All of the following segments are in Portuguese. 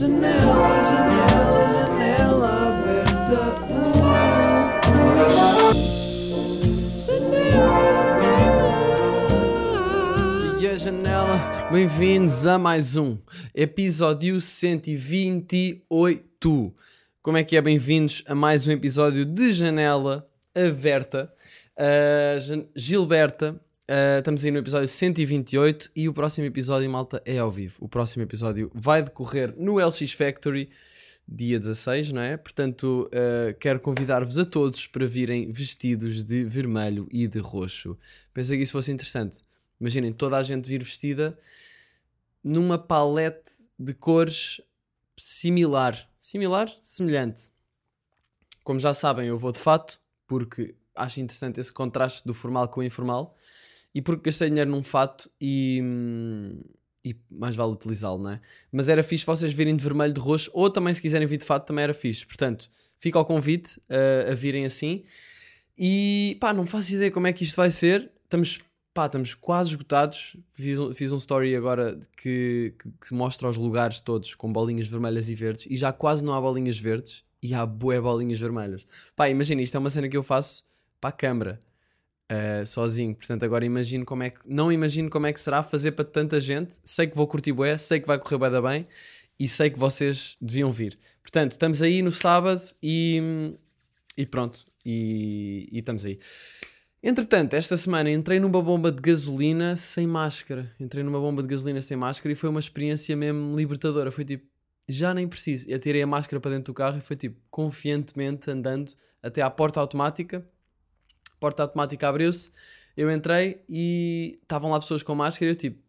Janela, janela, janela aberta. Janela, E a janela, bem-vindos a mais um episódio 128. Como é que é? Bem-vindos a mais um episódio de Janela Aberta. Uh, Gilberta, uh, estamos aí no episódio 128 e o próximo episódio, malta, é ao vivo. O próximo episódio vai decorrer no LX Factory, dia 16, não é? Portanto, uh, quero convidar-vos a todos para virem vestidos de vermelho e de roxo. Pensei que isso fosse interessante. Imaginem toda a gente vir vestida numa palete de cores similar. Similar? Semelhante. Como já sabem, eu vou de fato, porque acho interessante esse contraste do formal com o informal e porque gastei dinheiro num fato e, hum, e mais vale utilizá-lo, não é? Mas era fixe vocês virem de vermelho, de roxo, ou também se quiserem vir de fato também era fixe. Portanto, fica ao convite uh, a virem assim. E pá, não faço ideia como é que isto vai ser. Estamos, pá, estamos quase esgotados. Fiz um, fiz um story agora que, que, que mostra os lugares todos com bolinhas vermelhas e verdes e já quase não há bolinhas verdes e há bué bolinhas vermelhas. Pá, imagina, isto é uma cena que eu faço para a câmara. Uh, sozinho, portanto agora imagino como é que não imagino como é que será fazer para tanta gente, sei que vou curtir bué, sei que vai correr bué da bem e sei que vocês deviam vir, portanto estamos aí no sábado e, e pronto, e, e estamos aí Entretanto, esta semana entrei numa bomba de gasolina sem máscara. Entrei numa bomba de gasolina sem máscara e foi uma experiência mesmo libertadora. Foi tipo, já nem preciso. Eu tirei a máscara para dentro do carro e foi tipo, confiantemente andando até à porta automática. Porta automática abriu-se, eu entrei e estavam lá pessoas com máscara e eu tipo,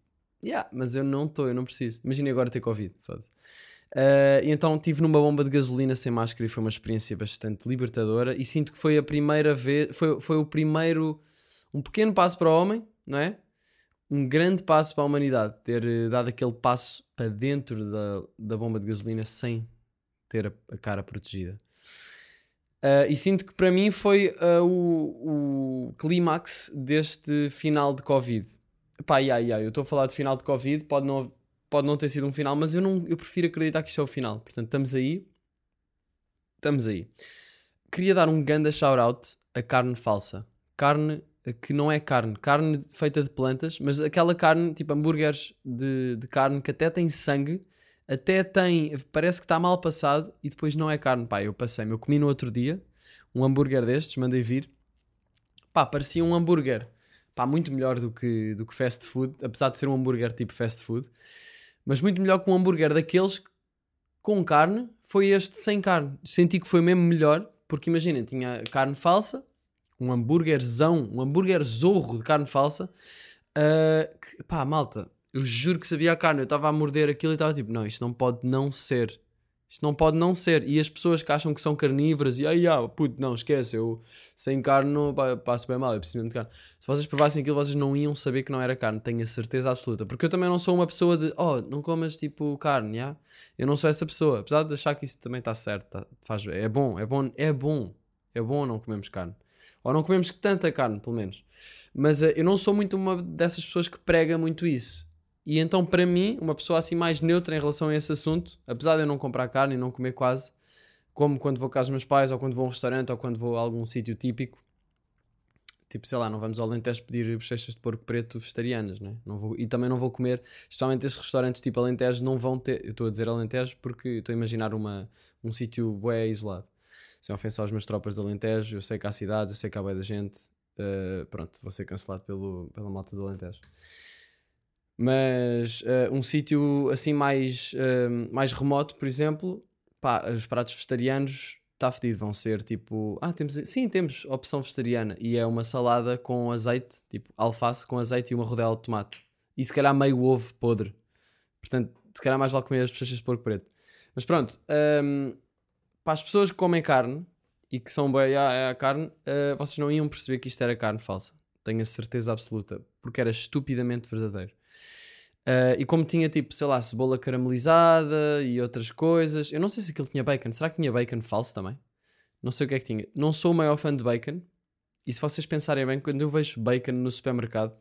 yeah, mas eu não estou, eu não preciso. Imagina agora ter Covid, foda Uh, e então estive numa bomba de gasolina sem máscara e foi uma experiência bastante libertadora e sinto que foi a primeira vez, foi, foi o primeiro, um pequeno passo para o homem, não é? Um grande passo para a humanidade, ter eh, dado aquele passo para dentro da, da bomba de gasolina sem ter a, a cara protegida. Uh, e sinto que para mim foi uh, o, o clímax deste final de Covid. Pá, yeah, yeah, eu estou a falar de final de Covid, pode não, pode não ter sido um final, mas eu, não, eu prefiro acreditar que isto é o final. Portanto, estamos aí. Estamos aí. Queria dar um ganda shout-out a carne falsa. Carne que não é carne. Carne feita de plantas, mas aquela carne, tipo hambúrgueres de, de carne que até tem sangue, até tem. Parece que está mal passado e depois não é carne. Pá, eu passei Eu comi no outro dia um hambúrguer destes, mandei vir. Pá, parecia um hambúrguer. Pá, muito melhor do que, do que fast food, apesar de ser um hambúrguer tipo fast food mas muito melhor que um hambúrguer daqueles com carne, foi este sem carne. Senti que foi mesmo melhor, porque imaginem, tinha carne falsa, um hambúrguerzão, um hambúrguer zorro de carne falsa. Uh, que, pá, malta, eu juro que sabia a carne. Eu estava a morder aquilo e estava tipo, não, isto não pode não ser. Isto não pode não ser. E as pessoas que acham que são carnívoras e ai, ah, puto, não, esquece, eu sem carne não passo bem mal, eu preciso mesmo de carne. Se vocês provassem aquilo, vocês não iam saber que não era carne, tenho a certeza absoluta. Porque eu também não sou uma pessoa de, oh, não comas tipo carne, já? Eu não sou essa pessoa, apesar de achar que isso também está certo, tá, faz, é bom, é bom, é bom, é bom não comemos carne. Ou não comemos tanta carne, pelo menos. Mas uh, eu não sou muito uma dessas pessoas que prega muito isso. E então, para mim, uma pessoa assim mais neutra em relação a esse assunto, apesar de eu não comprar carne e não comer quase, como quando vou casa dos meus pais, ou quando vou a um restaurante, ou quando vou a algum sítio típico, tipo, sei lá, não vamos ao Alentejo pedir bochechas de porco preto vegetarianas, né? não vou, e também não vou comer, especialmente esses restaurantes tipo Alentejo não vão ter, eu estou a dizer Alentejo porque estou a imaginar uma, um sítio bué isolado, sem ofensa aos meus tropas de Alentejo, eu sei que há cidades, eu sei que há bué da gente, uh, pronto, vou ser cancelado pelo, pela malta do Alentejo mas uh, um sítio assim mais, uh, mais remoto, por exemplo, pá, os pratos vegetarianos está fedido, vão ser tipo, ah, temos, sim, temos opção vegetariana e é uma salada com azeite, tipo alface com azeite e uma rodela de tomate e se calhar meio ovo podre, portanto, se calhar mais vale comer as bochechas de porco preto. Mas pronto, um, para as pessoas que comem carne e que são bem a, a carne, uh, vocês não iam perceber que isto era carne falsa, tenho a certeza absoluta, porque era estupidamente verdadeiro. Uh, e como tinha tipo, sei lá, cebola caramelizada e outras coisas, eu não sei se aquilo tinha bacon. Será que tinha bacon falso também? Não sei o que é que tinha. Não sou o maior fã de bacon. E se vocês pensarem bem, quando eu vejo bacon no supermercado,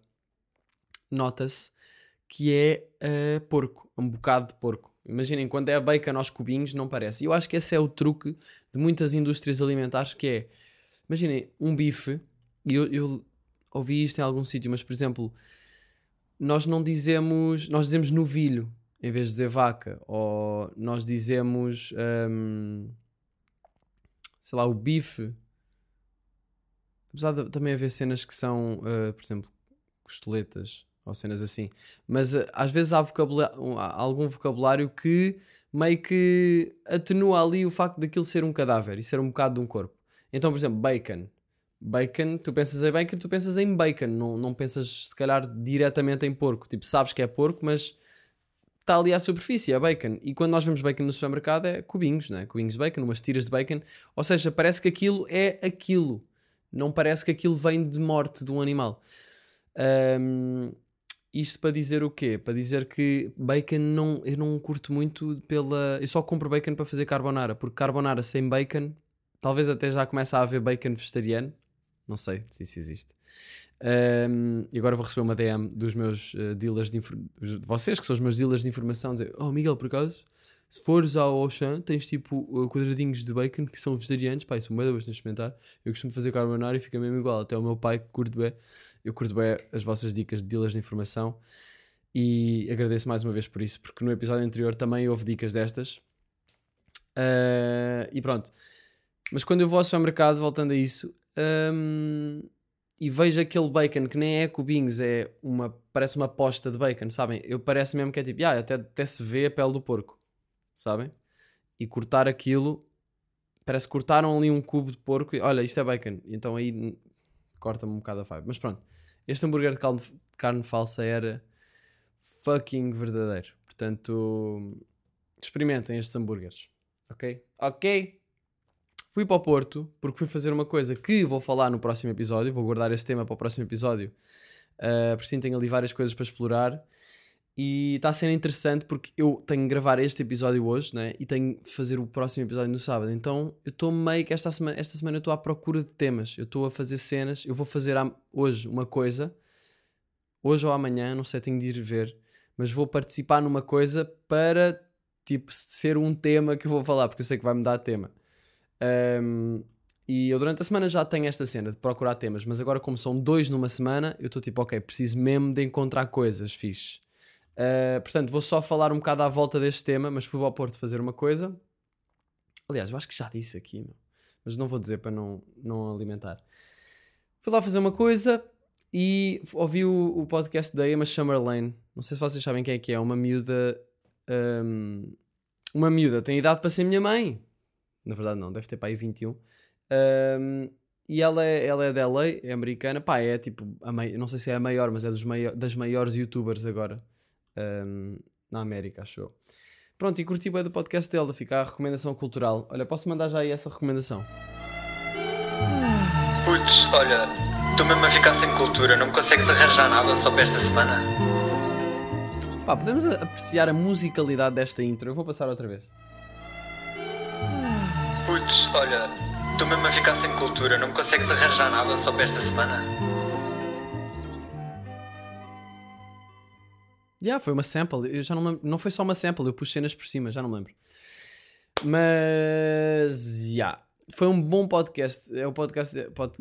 nota-se que é eh, porco, um bocado de porco. Imaginem, quando é bacon aos cubinhos, não parece. E eu acho que esse é o truque de muitas indústrias alimentares, que é, imaginem, um bife, e eu, eu ouvi isto em algum sítio, mas por exemplo, nós não dizemos, nós dizemos novilho em vez de dizer vaca, ou nós dizemos, hum, sei lá, o bife. Apesar de também haver cenas que são, uh, por exemplo, costeletas ou cenas assim, mas uh, às vezes há, um, há algum vocabulário que meio que atenua ali o facto daquilo ser um cadáver e ser um bocado de um corpo. Então, por exemplo, bacon. Bacon, tu pensas em bacon, tu pensas em bacon, não, não pensas se calhar diretamente em porco. Tipo, sabes que é porco, mas está ali à superfície, é bacon. E quando nós vemos bacon no supermercado é cubinhos, né? Cubinhos de bacon, umas tiras de bacon. Ou seja, parece que aquilo é aquilo. Não parece que aquilo vem de morte de um animal. Ahm, isto para dizer o quê? Para dizer que bacon não, eu não curto muito pela. Eu só compro bacon para fazer carbonara, porque carbonara sem bacon, talvez até já comece a haver bacon vegetariano. Não sei se isso existe. Um, e agora vou receber uma DM dos meus uh, dealers de informação, vocês que são os meus dealers de informação, dizer: Oh Miguel, por acaso, se fores ao Auchan, tens tipo uh, quadradinhos de bacon que são vegetarianos. Pá, isso é uma bastante experimentar. Eu costumo fazer carbonara e fica mesmo igual. Até o meu pai que curte bem, eu curto bem as vossas dicas de dealers de informação e agradeço mais uma vez por isso, porque no episódio anterior também houve dicas destas. Uh, e pronto. Mas quando eu vou ao supermercado, voltando a isso, hum, e vejo aquele bacon que nem é cubinhos, é uma, parece uma posta de bacon, sabem? Eu parece mesmo que é tipo, ah, até, até se vê a pele do porco, sabem? E cortar aquilo, parece que cortaram ali um cubo de porco e olha, isto é bacon. Então aí corta-me um bocado a vibe. Mas pronto, este hambúrguer de carne, de carne falsa era fucking verdadeiro. Portanto, experimentem estes hambúrgueres, ok? Ok? Fui para o Porto porque fui fazer uma coisa que vou falar no próximo episódio. Vou guardar esse tema para o próximo episódio. Uh, por sim, tenho ali várias coisas para explorar. E está a ser interessante porque eu tenho que gravar este episódio hoje né? e tenho de fazer o próximo episódio no sábado. Então eu estou meio que esta semana, esta semana eu estou à procura de temas. Eu estou a fazer cenas. Eu vou fazer hoje uma coisa, hoje ou amanhã, não sei, tenho de ir ver. Mas vou participar numa coisa para tipo ser um tema que eu vou falar, porque eu sei que vai me dar tema. Um, e eu durante a semana já tenho esta cena de procurar temas, mas agora, como são dois numa semana, eu estou tipo, ok, preciso mesmo de encontrar coisas fixe. Uh, portanto, vou só falar um bocado à volta deste tema, mas fui ao Porto fazer uma coisa. Aliás, eu acho que já disse aqui, mas não vou dizer para não, não alimentar. Fui lá fazer uma coisa e ouvi o, o podcast da Emma Chamberlain. Não sei se vocês sabem quem é que é, uma miúda. um, uma miúda, tem idade para ser minha mãe. Na verdade, não, deve ter para aí 21. Um, e ela é, ela é da LA, é americana. Pá, é tipo, a mai- não sei se é a maior, mas é dos das maiores youtubers agora um, na América, acho eu. Pronto, e curti bem do podcast dela, fica a recomendação cultural. Olha, posso mandar já aí essa recomendação? Putz, olha, estou mesmo a ficar sem cultura, não me consegues arranjar nada só para esta semana? Pá, podemos apreciar a musicalidade desta intro. Eu vou passar outra vez. Putz, olha, estou mesmo a ficar sem cultura, não consegues arranjar nada só para esta semana? Já, foi uma sample. Eu já não lembro. Não foi só uma sample, eu pus cenas por cima, já não me lembro. Mas, já. Foi um bom podcast. É o podcast. pod-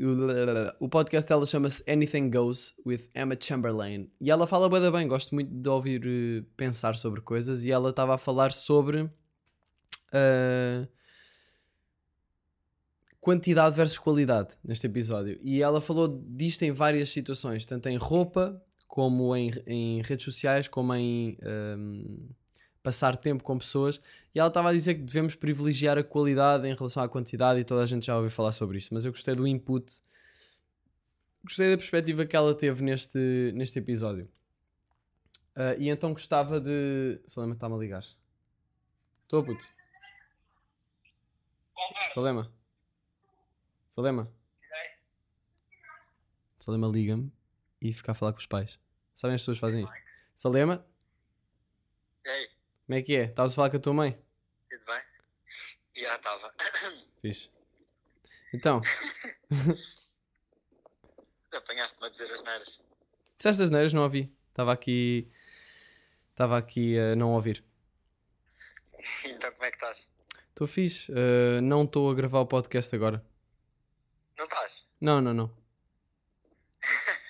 o podcast dela chama-se Anything Goes with Emma Chamberlain. E ela fala da bem. Gosto muito de ouvir eh, pensar sobre coisas. E ela estava a falar sobre. eh, quantidade versus qualidade neste episódio. E ela falou disto em várias situações, tanto em roupa, como em, em redes sociais, como em hum, passar tempo com pessoas. E ela estava a dizer que devemos privilegiar a qualidade em relação à quantidade, e toda a gente já ouviu falar sobre isto. Mas eu gostei do input, gostei da perspectiva que ela teve neste, neste episódio. Ah, e então gostava de. Salema está-me a ligar. Estou, puto. Salema. Salema. Salema liga-me e fica a falar com os pais. Sabem as pessoas fazem isto? Salema, Ei, como é que é? Estavas a falar com a tua mãe? tudo bem? Já estava. Fixe. Então, Apanhaste-me a dizer as neiras. disseste as neiras, não ouvi. Estava aqui Estava aqui a não ouvir. Então como é que estás? Estou fixe. eh, não estou a gravar o podcast agora. Não? Não, não.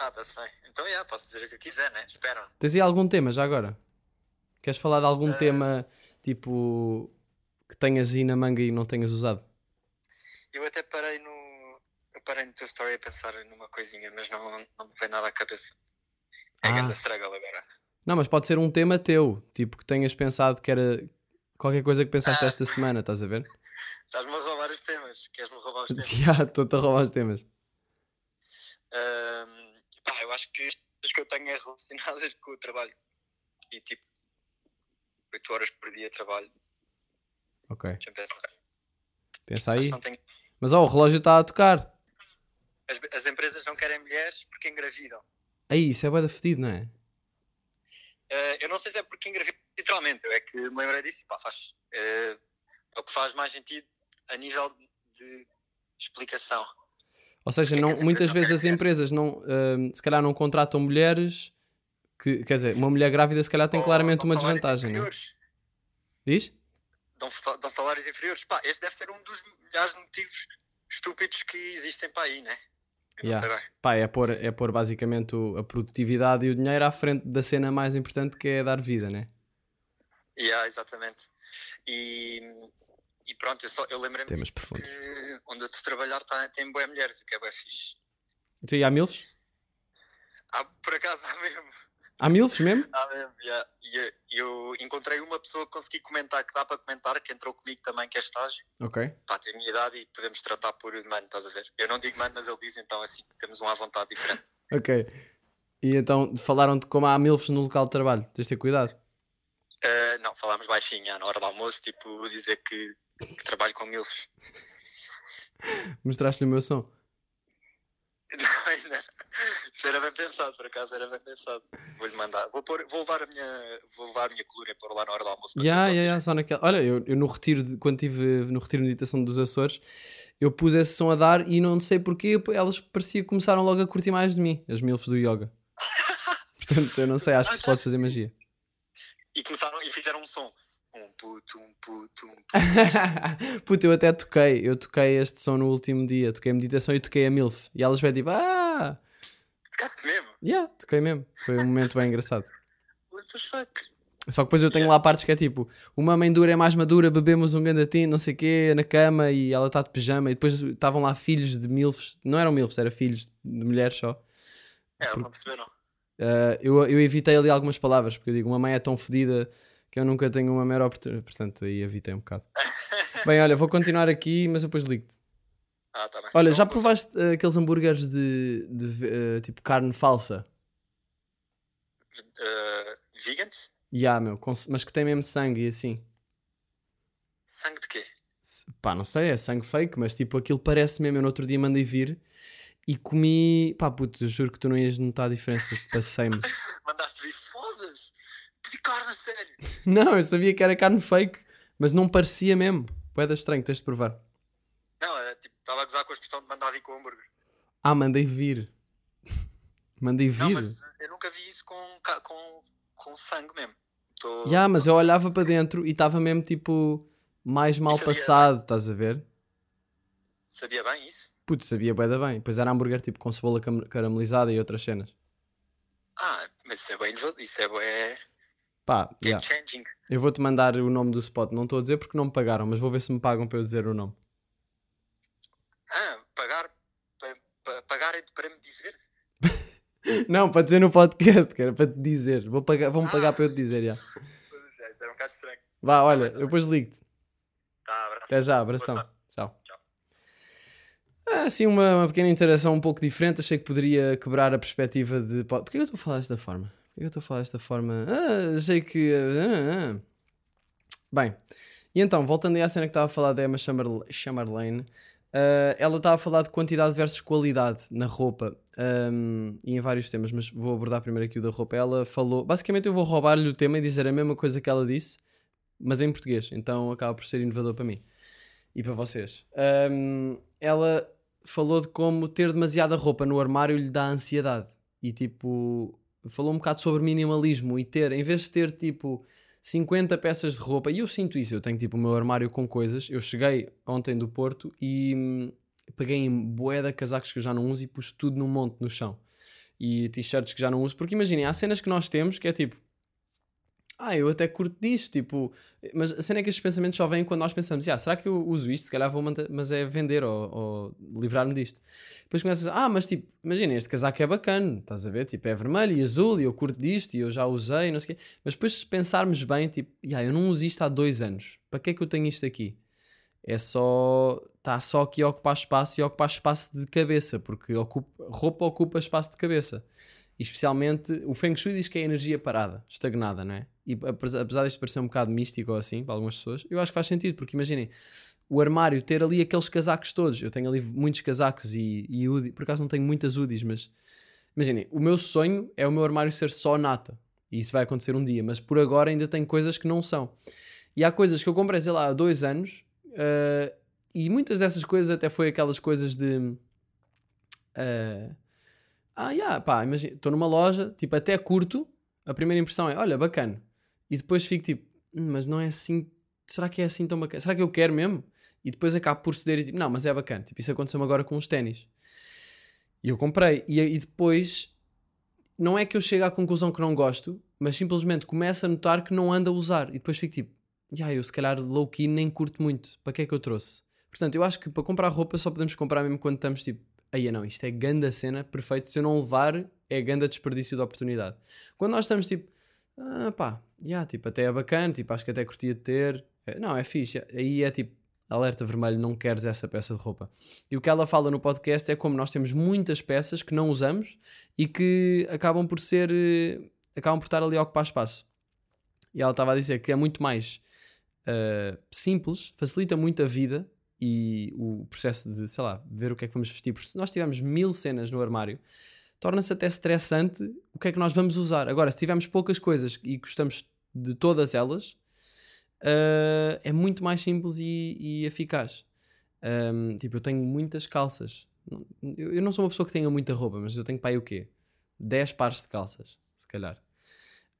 Ah, está bem. Então, já, posso dizer o que eu quiser, né? Espera. Tens aí algum tema já agora? Queres falar de algum Eh. tema tipo que tenhas aí na manga e não tenhas usado? Eu até parei no... Eu parei no teu story a pensar numa coisinha, mas não, não me veio nada à cabeça. É Ah. grande struggle agora. Não, mas pode ser um tema teu, tipo que tenhas pensado que era qualquer coisa que pensaste Ah. esta semana, estás a ver? Estás-me a roubar os temas. Queres-me roubar os temas? Já, estou-te a roubar os temas. Ahm, pá, eu acho que as coisas que eu tenho é relacionadas com o trabalho. E tipo, 8 horas por dia trabalho. Ok, Deixa-me pensar. pensa aí. tenho- Mas ó, o relógio está a tocar. As, as empresas não querem mulheres porque engravidam. Aí, isso é bué da fedido, não é? Eh, eu não sei se é porque engravidam literalmente, eu é que me lembrei disso, pá, faz, eh, é o que faz mais sentido a nível de explicação. Ou seja, Porquê não, as muitas vezes as empresas não, hum, se calhar não contratam mulheres que, quer dizer, uma mulher grávida se calhar tem Ou claramente dão uma desvantagem, não é? Diz? Dão, dão salários inferiores. Pá, esse deve ser um dos milhares de motivos estúpidos que existem para aí, né? Yeah. Pá, é pôr, é pôr basicamente o- a produtividade e o dinheiro à frente da cena mais importante que é dar vida, né? Yeah, exatamente. E, e pronto, eu, só, eu lembrei-me Temas profundos. que onde eu estou a trabalhar tá, tem boas mulheres, o que é bem fixe. Tu e há milfs? Ah, por acaso há mesmo. Há milfs mesmo? Há mesmo, yeah. E eu, eu encontrei uma pessoa que consegui comentar, que dá para comentar, que entrou comigo também, que é estágio. Ok. Pá, tem a minha idade e podemos tratar por mano, estás a ver? Eu não digo mano, mas ele diz, então assim, temos um à vontade diferente. Ok. E então falaram de como há milfs no local de trabalho. Tens de ter cuidado. Uh, não, falámos baixinho, já, na hora do almoço, tipo, dizer que, que trabalho com milfs. Mostraste-lhe o meu som. Não, ainda. Isso era bem pensado, por acaso era bem pensado. Vou-lhe mandar. Vou, pôr, vou levar a minha. Vou levar a minha coluna e pôr lá na hora do almoço. para ya, ouvirem. ya, só naquela. Olha, eu, eu no retiro, de, quando estive no retiro de meditação dos Açores, eu pus esse som a dar e não sei porquê, elas parecia que começaram logo a curtir mais de mim, as milfs do yoga. Portanto, eu não sei, acho que se pode fazer magia. E começaram e fizeram um som. Um puto, um puto, um puto. Puta, eu até toquei, eu toquei este som no último dia, toquei a meditação e toquei a MILF. E elas bem tipo, ah, Ficaste mesmo? yeah, toquei mesmo. Foi um momento bem engraçado. What the fuck? Só que depois eu tenho lá partes que é tipo, uma mãe dura é mais madura, bebemos um gandatinho, não sei o quê, na cama e ela está de pijama. E depois estavam lá filhos de MILFs, não eram MILFs, eram filhos de mulheres só. É, eles não perceberam. Uh, eu, eu evitei ali algumas palavras, porque eu digo, uma mãe é tão fodida que eu nunca tenho uma mera oportunidade. Portanto, aí evitei um bocado. Bem, olha, vou continuar aqui, mas depois ligo-te. Ah, tá bem. Olha, Então, já provaste uh, aqueles hambúrgueres de, de, uh, tipo carne falsa? Uh, vegans? Já, meu, com- mas que tem mesmo sangue e assim. Sangue de quê? Pá, não sei, é sangue fake, mas tipo aquilo parece mesmo. Eu no outro dia mandei vir e comi. Pá, puto, eu juro que tu não ias notar a diferença. Passei-me. Mandaste vir, foda-se! Pedi carne a sério! não, eu sabia que era carne fake, mas não parecia mesmo. Poeda estranho, tens de provar. Não, é, tipo, estava a gozar com a expressão de mandar vir com hambúrguer. Ah, mandei vir. mandei vir. Não, mas eu nunca vi isso com, com, com sangue mesmo. Tô... Já, mas eu olhava para dentro e estava mesmo tipo mais mal sabia passado, estás a ver? Sabia bem isso? Puto, sabia bué da bem. Pois era hambúrguer tipo com cebola caramelizada e outras cenas. Ah, mas isso é bem isso é bem Pá, game yeah. changing. eu vou-te mandar o nome do spot. Não estou a dizer porque não me pagaram, mas vou ver se me pagam para eu dizer o nome. Ah, pagar pa, pa, pagarem para me dizer? Não, para dizer no podcast, que era para te dizer. Vou pagar, pagar Ah. para eu te dizer, já. Isso era um bocado estranho. Vá, olha, bem, tá eu depois ligo-te. Tá, abraço. Até já, abração. Assim, uma, uma pequena interação um pouco diferente. Achei que poderia quebrar a perspectiva de. Porquê que eu estou a falar desta forma? Porquê que eu estou a falar desta forma? Ah, achei que. ah, ah. Bem, e então, voltando à cena que estava a falar da Emma Chamberl- Chamberlain, ah, ela estava a falar de quantidade versus qualidade na roupa ahm, e em vários temas, mas vou abordar primeiro aqui o da roupa. Ela falou. Basicamente, eu vou roubar-lhe o tema e dizer a mesma coisa que ela disse, mas em português. Então acaba por ser inovador para mim e para vocês. Ahm, ela falou de como ter demasiada roupa no armário lhe dá ansiedade. E tipo, falou um bocado sobre minimalismo e ter, em vez de ter tipo 50 peças de roupa, e eu sinto isso, eu tenho tipo o meu armário com coisas. Eu cheguei ontem do Porto e hum, peguei em boeda casacos que eu já não uso e pus tudo num monte no chão. E t-shirts que já não uso, porque imaginem, há cenas que nós temos que é tipo. Ah, eu até curto disto, tipo, mas a cena é que estes pensamentos só vêm quando nós pensamos, ah, será que eu uso isto? Se calhar vou manter, mas é vender ou, ou livrar-me disto. Depois começas, ah, mas tipo, imagina, este casaco é bacana, estás a ver? Tipo, é vermelho e azul e eu curto disto e eu já usei, não sei o quê. Mas depois se pensarmos bem, tipo, ah, eu não uso isto há dois anos, para que é que eu tenho isto aqui? É só, está só aqui a ocupar espaço e a ocupar espaço de cabeça, porque ocupa, roupa ocupa espaço de cabeça. E especialmente, o Feng Shui diz que é energia parada, estagnada, não é? E apesar disto parecer um bocado místico ou assim, para algumas pessoas, eu acho que faz sentido, porque imaginem, o armário ter ali aqueles casacos todos, eu tenho ali muitos casacos e, e UDI, por acaso não tenho muitas UDIs, mas imaginem, o meu sonho é o meu armário ser só nata, e isso vai acontecer um dia, mas por agora ainda tem coisas que não são. E há coisas que eu comprei, sei lá, há dois anos, uh, e muitas dessas coisas até foi aquelas coisas de. Uh, ah, yeah, pá, imagina, estou numa loja, tipo, até curto, a primeira impressão é, olha, bacana. E depois fico tipo, "Hum, mas não é assim, será que é assim tão bacana? Será que eu quero mesmo? E depois acabo por ceder e tipo, não, mas é bacana. Tipo, isso aconteceu-me agora com os ténis. E eu comprei. E, e depois, não é que eu chego à conclusão que não gosto, mas simplesmente começo a notar que não ando a usar. E depois fico tipo, yeah, eu se calhar low-key nem curto muito. Para que é que eu trouxe? Portanto, eu acho que para comprar roupa só podemos comprar mesmo quando estamos tipo, aí não, isto é ganda cena, perfeito. Se eu não levar, é ganda desperdício de oportunidade. Quando nós estamos tipo, ah, pá, yeah, tipo, até é bacana, tipo, acho que até curtia de ter. É, Não, é fixe. Aí é tipo, alerta vermelho, não queres essa peça de roupa. E o que ela fala no podcast é como nós temos muitas peças que não usamos e que acabam por ser, eh, acabam por estar ali a ocupar espaço. E ela estava a dizer que é muito mais uh, simples, facilita muito a vida e o processo de, sei lá, ver o que é que vamos vestir. Porque se nós tivermos mil cenas no armário, torna-se até estressante o que é que nós vamos usar. Agora, se tivermos poucas coisas e gostamos de todas elas, uh, é muito mais simples e, e eficaz. Um, tipo, eu tenho muitas calças. Eu, eu não sou uma pessoa que tenha muita roupa, mas eu tenho para aí o quê? 10 pares de calças, se calhar.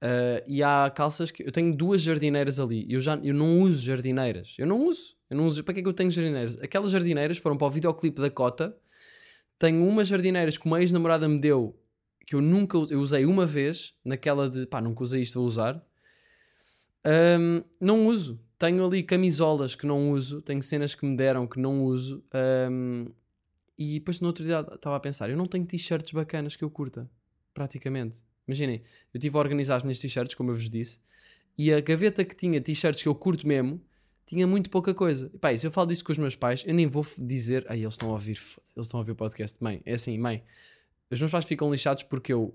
Uh, e há calças que eu tenho duas jardineiras ali. Eu já eu não uso jardineiras. Eu não uso. Eu não uso. Para que é que eu tenho jardineiras? Aquelas jardineiras foram para o videoclipe da Cota. Tenho umas jardineiras que uma ex-namorada me deu que eu nunca eu usei uma vez, naquela de pá, nunca usei isto, vou usar. Um, não uso. Tenho ali camisolas que não uso, tenho cenas que me deram que não uso. um, e depois no outro dia estava a pensar, eu não tenho t-shirts bacanas que eu curta, praticamente. Imaginem, eu estive a organizar as minhas t-shirts, como eu vos disse, e a gaveta que tinha t-shirts que eu curto mesmo, tinha muito pouca coisa. E pá, e se eu falo disso com os meus pais, eu nem vou dizer, ai, eles estão a ouvir, eles estão a ouvir o podcast. Mãe, é assim, mãe, os meus pais ficam lixados porque eu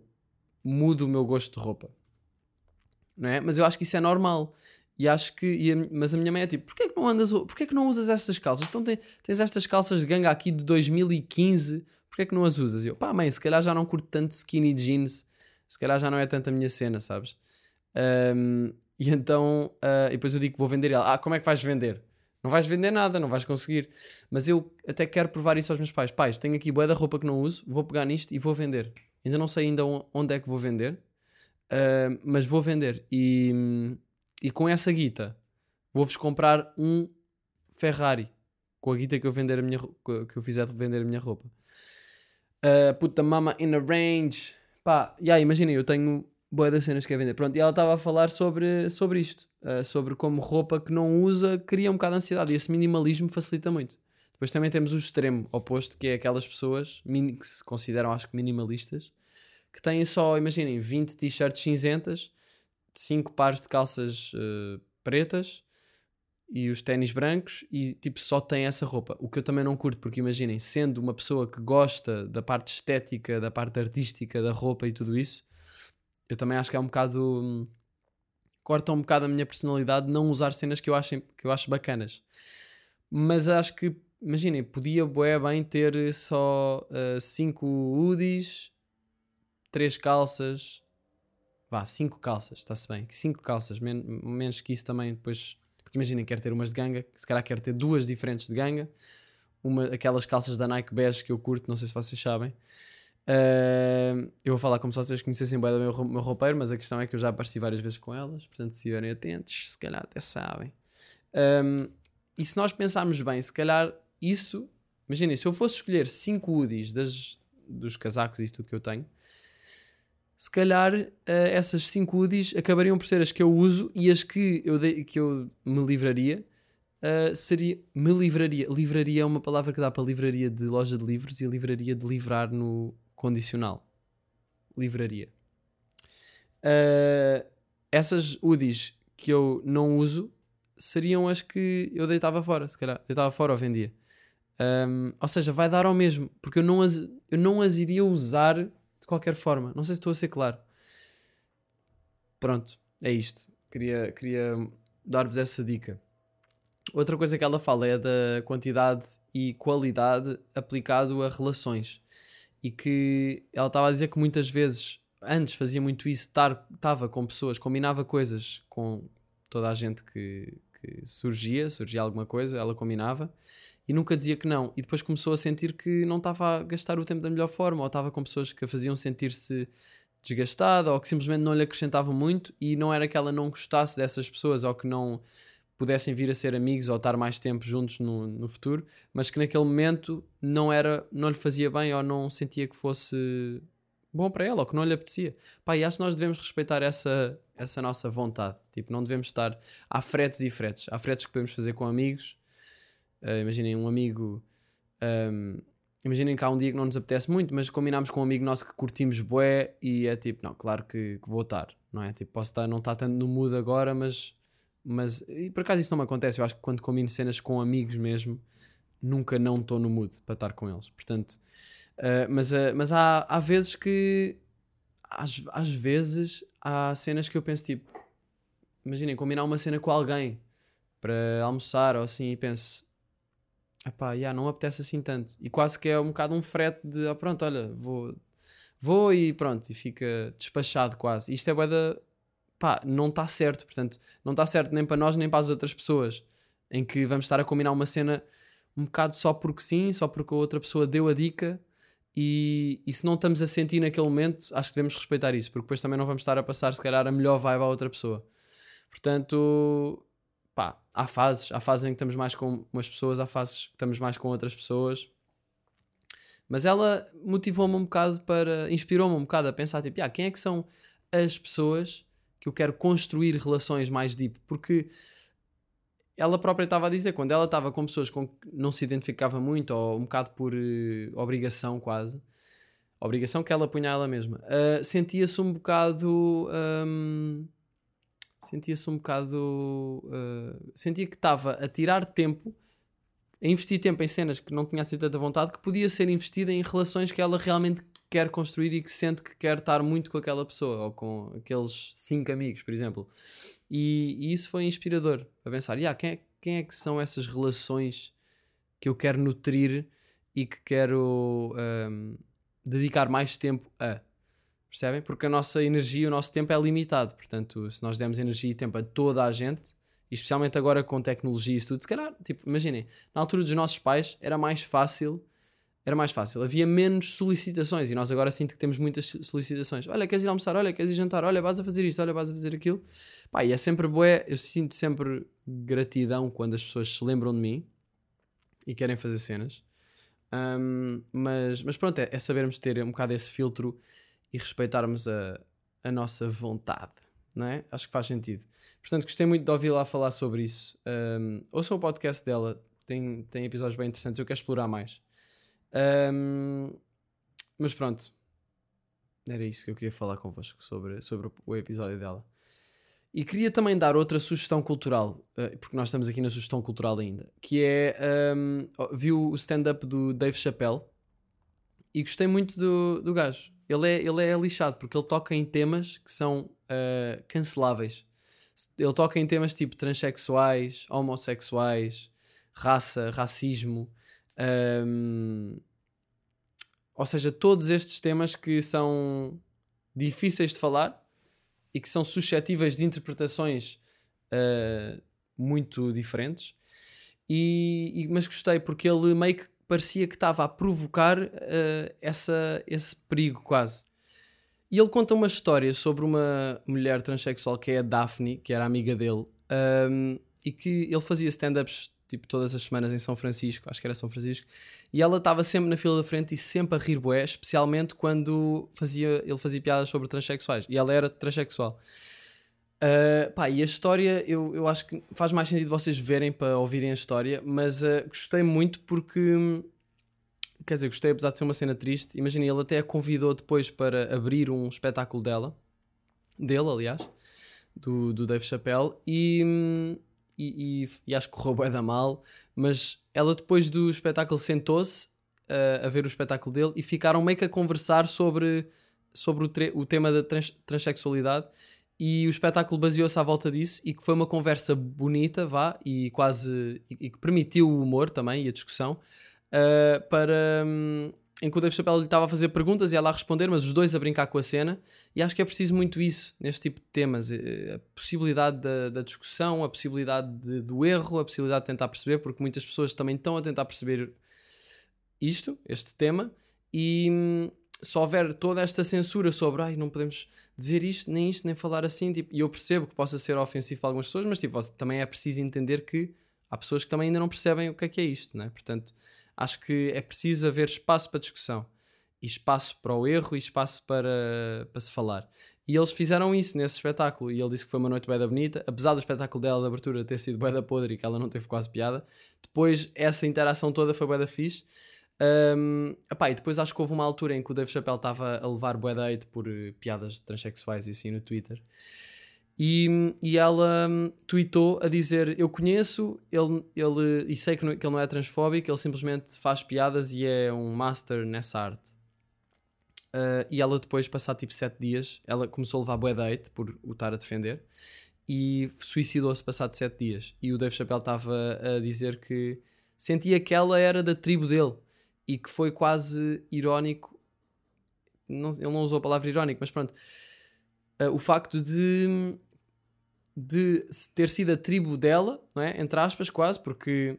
mudo o meu gosto de roupa. Não é? Mas eu acho que isso é normal. E acho que. a- mas a minha mãe é tipo: porquê que não andas. Porquê que não usas estas calças? Então tem- tens estas calças de ganga aqui de 2015, porquê que não as usas? E eu, pá, mãe, se calhar já não curto tanto skinny jeans, se calhar já não é tanto a minha cena, sabes? Ahm, e então. ah, e depois eu digo que vou vender ela: ah, como é que vais vender? Não vais vender nada, não vais conseguir. Mas eu até quero provar isso aos meus pais. Pais, tenho aqui bué da roupa que não uso, vou pegar nisto e vou vender. Ainda não sei ainda on- onde é que vou vender, ah, mas vou vender. E, e com essa guita vou-vos comprar um Ferrari. Com a guita que eu, vender a minha, que eu fizer de vender a minha roupa. Uh, put the mama in a range. Pá, aí, imaginem, eu tenho boa das cenas que é vender. Pronto, e ela estava a falar sobre, sobre isto. uh, sobre como roupa que não usa cria um bocado de ansiedade. E esse minimalismo facilita muito. Depois também temos o extremo oposto, que é aquelas pessoas que se consideram, acho que, minimalistas, que têm só, imaginem, 20 t-shirts cinzentas, 5 pares de calças uh, pretas e os ténis brancos e tipo só tem essa roupa. O que eu também não curto, porque imaginem, sendo uma pessoa que gosta da parte estética, da parte artística da roupa e tudo isso, eu também acho que é um bocado. corta um bocado a minha personalidade não usar cenas que eu acho, que eu acho bacanas. Mas acho que, imaginem, podia bué bem ter só 5 hoodies, 3 calças, vá, 5 calças, está-se bem. 5 calças, men- menos que isso também depois. Porque imaginem, quer ter umas de ganga, se calhar quer ter duas diferentes de ganga, uma, aquelas calças da Nike bege que eu curto, não sei se vocês sabem. Uh, eu vou falar como se vocês conhecessem bem o meu, meu roupeiro, mas a questão é que eu já apareci várias vezes com elas, portanto, se estiverem atentos, se calhar até sabem. Um, e se nós pensarmos bem, se calhar isso, imaginem, se eu fosse escolher 5 UDIs das, dos casacos e tudo que eu tenho, se calhar eh, essas 5 UDIs acabariam por ser as que eu uso e as que eu, dei- que eu me livraria Uh, seria me livraria. Livraria é uma palavra que dá para livraria de loja de livros e livraria de livrar no condicional. Livraria. Uh, essas UDIs que eu não uso seriam as que eu deitava fora, se calhar. Deitava fora ou vendia. Um, ou seja, vai dar ao mesmo, porque eu não, as, eu não as iria usar de qualquer forma. Não sei se estou a ser claro. Pronto, é isto. Queria, queria dar-vos essa dica. Outra coisa que ela fala é da quantidade e qualidade aplicado a relações. E que ela estava a dizer que muitas vezes, antes fazia muito isso, estava com pessoas, combinava coisas com toda a gente que, que surgia, surgia alguma coisa, ela combinava e nunca dizia que não. E depois começou a sentir que não estava a gastar o tempo da melhor forma, ou estava com pessoas que a faziam sentir-se desgastada, ou que simplesmente não lhe acrescentavam muito, e não era que ela não gostasse dessas pessoas, ou que não pudessem vir a ser amigos ou estar mais tempo juntos no, no futuro, mas que naquele momento não era, não lhe fazia bem ou não sentia que fosse bom para ela ou que não lhe apetecia. Pá, e acho que nós devemos respeitar essa, essa nossa vontade. Tipo, não devemos estar. Há fretes e fretes. Há fretes que podemos fazer com amigos. Uh, imaginem um amigo. Um, imaginem que há um dia que não nos apetece muito, mas combinámos com um amigo nosso que curtimos bué e é tipo, não, claro que, que vou estar, não é? Tipo, posso estar, não estar tanto no mood agora, mas mas e por acaso isso não me acontece. Eu acho que quando combino cenas com amigos mesmo, nunca não estou no mood para estar com eles. Portanto, uh, mas, uh, mas há, há vezes que às, às vezes há cenas que eu penso tipo, imaginem, combinar uma cena com alguém para almoçar ou assim e penso. Epá, yeah, não apetece assim tanto. E quase que é um bocado um frete de, oh, pronto, olha, vou, vou e pronto, e fica despachado quase. Isto é bué da, pá, não está certo. Portanto, não está certo nem para nós nem para as outras pessoas. Em que vamos estar a combinar uma cena um bocado só porque sim, só porque a outra pessoa deu a dica. E, e se não estamos a sentir naquele momento, acho que devemos respeitar isso, porque depois também não vamos estar a passar, se calhar, a melhor vibe à outra pessoa. Portanto, pá, há fases. Há fases em que estamos mais com umas pessoas, há fases que estamos mais com outras pessoas. Mas ela motivou-me um bocado para. inspirou-me um bocado a pensar, tipo, ah, quem é que são as pessoas que eu quero construir relações mais deep, porque ela própria estava a dizer, quando ela estava com pessoas com que não se identificava muito, ou um bocado por uh, obrigação quase, obrigação que ela punha a ela mesma, uh, sentia-se um bocado. Um, sentia-se um bocado. Uh, sentia que estava a tirar tempo, a investir tempo em cenas que não tinha assim tanta vontade, que podia ser investida em relações que ela realmente quer construir e que sente que quer estar muito com aquela pessoa ou com aqueles cinco amigos, por exemplo. E, e isso foi inspirador a pensar: yeah, quem, é, quem é que são essas relações que eu quero nutrir e que quero um, dedicar mais tempo a? Percebem? Porque a nossa energia, o nosso tempo é limitado. Portanto, se nós demos energia e tempo a toda a gente, especialmente agora com tecnologia e isso tudo, se calhar, tipo, imaginem, na altura dos nossos pais era mais fácil era mais fácil. Havia menos solicitações e nós agora sinto que temos muitas solicitações. Olha, queres ir almoçar? Olha, queres ir jantar? Olha, vais a fazer isto? Olha, vais a fazer aquilo. Pá, e é sempre bué. Eu sinto sempre gratidão quando as pessoas se lembram de mim e querem fazer cenas. Um, mas, mas pronto, é, é, sabermos ter um bocado esse filtro e respeitarmos a, a nossa vontade, não é? Acho que faz sentido. Portanto, gostei muito de ouvi-la falar sobre isso. Um, ouçam o podcast dela, tem, tem episódios bem interessantes. Eu quero explorar mais. Um, mas pronto, era isso que eu queria falar convosco sobre, sobre o episódio dela. E queria também dar outra sugestão cultural, porque nós estamos aqui na sugestão cultural ainda, que é um, viu o stand-up do Dave Chappelle e gostei muito do, do gajo. Ele é, ele é lixado porque ele toca em temas que são uh, canceláveis. Ele toca em temas tipo transexuais, homossexuais, raça, racismo. Um, ou seja, todos estes temas que são difíceis de falar e que são suscetíveis de interpretações uh, muito diferentes. E, e, mas gostei porque ele meio que parecia que estava a provocar eh, essa, esse perigo quase. E ele conta uma história sobre uma mulher transexual que é a Daphne, que era amiga dele, ahm, e que ele fazia stand-ups tipo todas as semanas em São Francisco, acho que era São Francisco, e ela estava sempre na fila da frente e sempre a rir bué, especialmente quando fazia, ele fazia piadas sobre transexuais, e ela era transexual. Uh, pá, e a história, eu, eu acho que faz mais sentido vocês verem para ouvirem a história, mas uh, gostei muito porque, quer dizer, gostei apesar de ser uma cena triste. Imagina, ele até a convidou depois para abrir um espetáculo dela, dele, aliás, do, do Dave Chappelle, e, hum, e, e, e acho que correu bem da mal, mas ela depois do espetáculo sentou-se uh, a ver o espetáculo dele e ficaram meio que a conversar sobre, sobre o, o tema da trans, transexualidade e o espetáculo baseou-se à volta disso e que foi uma conversa bonita, vá, e quase e, e que permitiu o humor também e a discussão uh, para hum, em que o Dave Chappelle lhe estava a fazer perguntas e ela a responder, mas os dois a brincar com a cena. E acho que é preciso muito isso neste tipo de temas. Eh, a possibilidade da, da discussão, a possibilidade de- do erro, a possibilidade de tentar perceber, porque muitas pessoas também estão a tentar perceber isto, este tema, e hum, se houver toda esta censura sobre ai, não podemos dizer isto, nem isto, nem falar assim, tipo, e eu percebo que possa ser ofensivo para algumas pessoas, mas tipo, também é preciso entender que há pessoas que também ainda não percebem o que é que é isto, né? portanto, acho que é preciso haver espaço para discussão e espaço para o erro e espaço para, para se falar. E eles fizeram isso nesse espetáculo. E ele disse que foi uma noite bem da bonita, apesar do espetáculo dela de abertura ter sido bem da podre e que ela não teve quase piada. Depois, essa interação toda foi bem da fixe. Um, epá, e depois acho que houve uma altura em que o Dave Chappelle estava a levar bué por eh, piadas transexuais e assim no Twitter. E, e ela hum, tweetou a dizer: Eu conheço, ele, ele, e sei que, não- que ele não é transfóbico, ele simplesmente faz piadas e é um master nessa arte. Uh, e ela depois, passar tipo 7 dias, ela começou a levar bué de hate por o estar a defender e suicidou-se passado 7 dias. E o Dave Chappelle estava a dizer que sentia que ela era da tribo dele e que foi quase irónico. Não, ele não usou a palavra irónico, mas pronto. Uh, o facto de, de ter sido a tribo dela, não é? entre aspas, quase, porque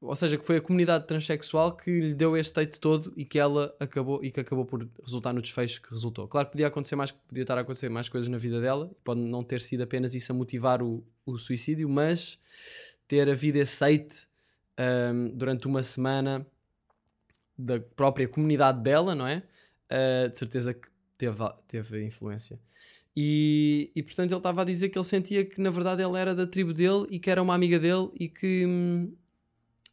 ou seja, que foi a comunidade transexual que lhe deu este hate todo e que ela acabou e que acabou por resultar no desfecho que resultou. Claro que podia acontecer mais, podia estar a acontecer mais coisas na vida dela, pode não ter sido apenas isso a motivar o, o suicídio, mas ter havido esse hate ahm, durante uma semana da própria comunidade dela, não é? Ah, de certeza que teve, teve influência. E, e portanto ele estava a dizer que ele sentia que na verdade ela era da tribo dele e que era uma amiga dele e que. hum,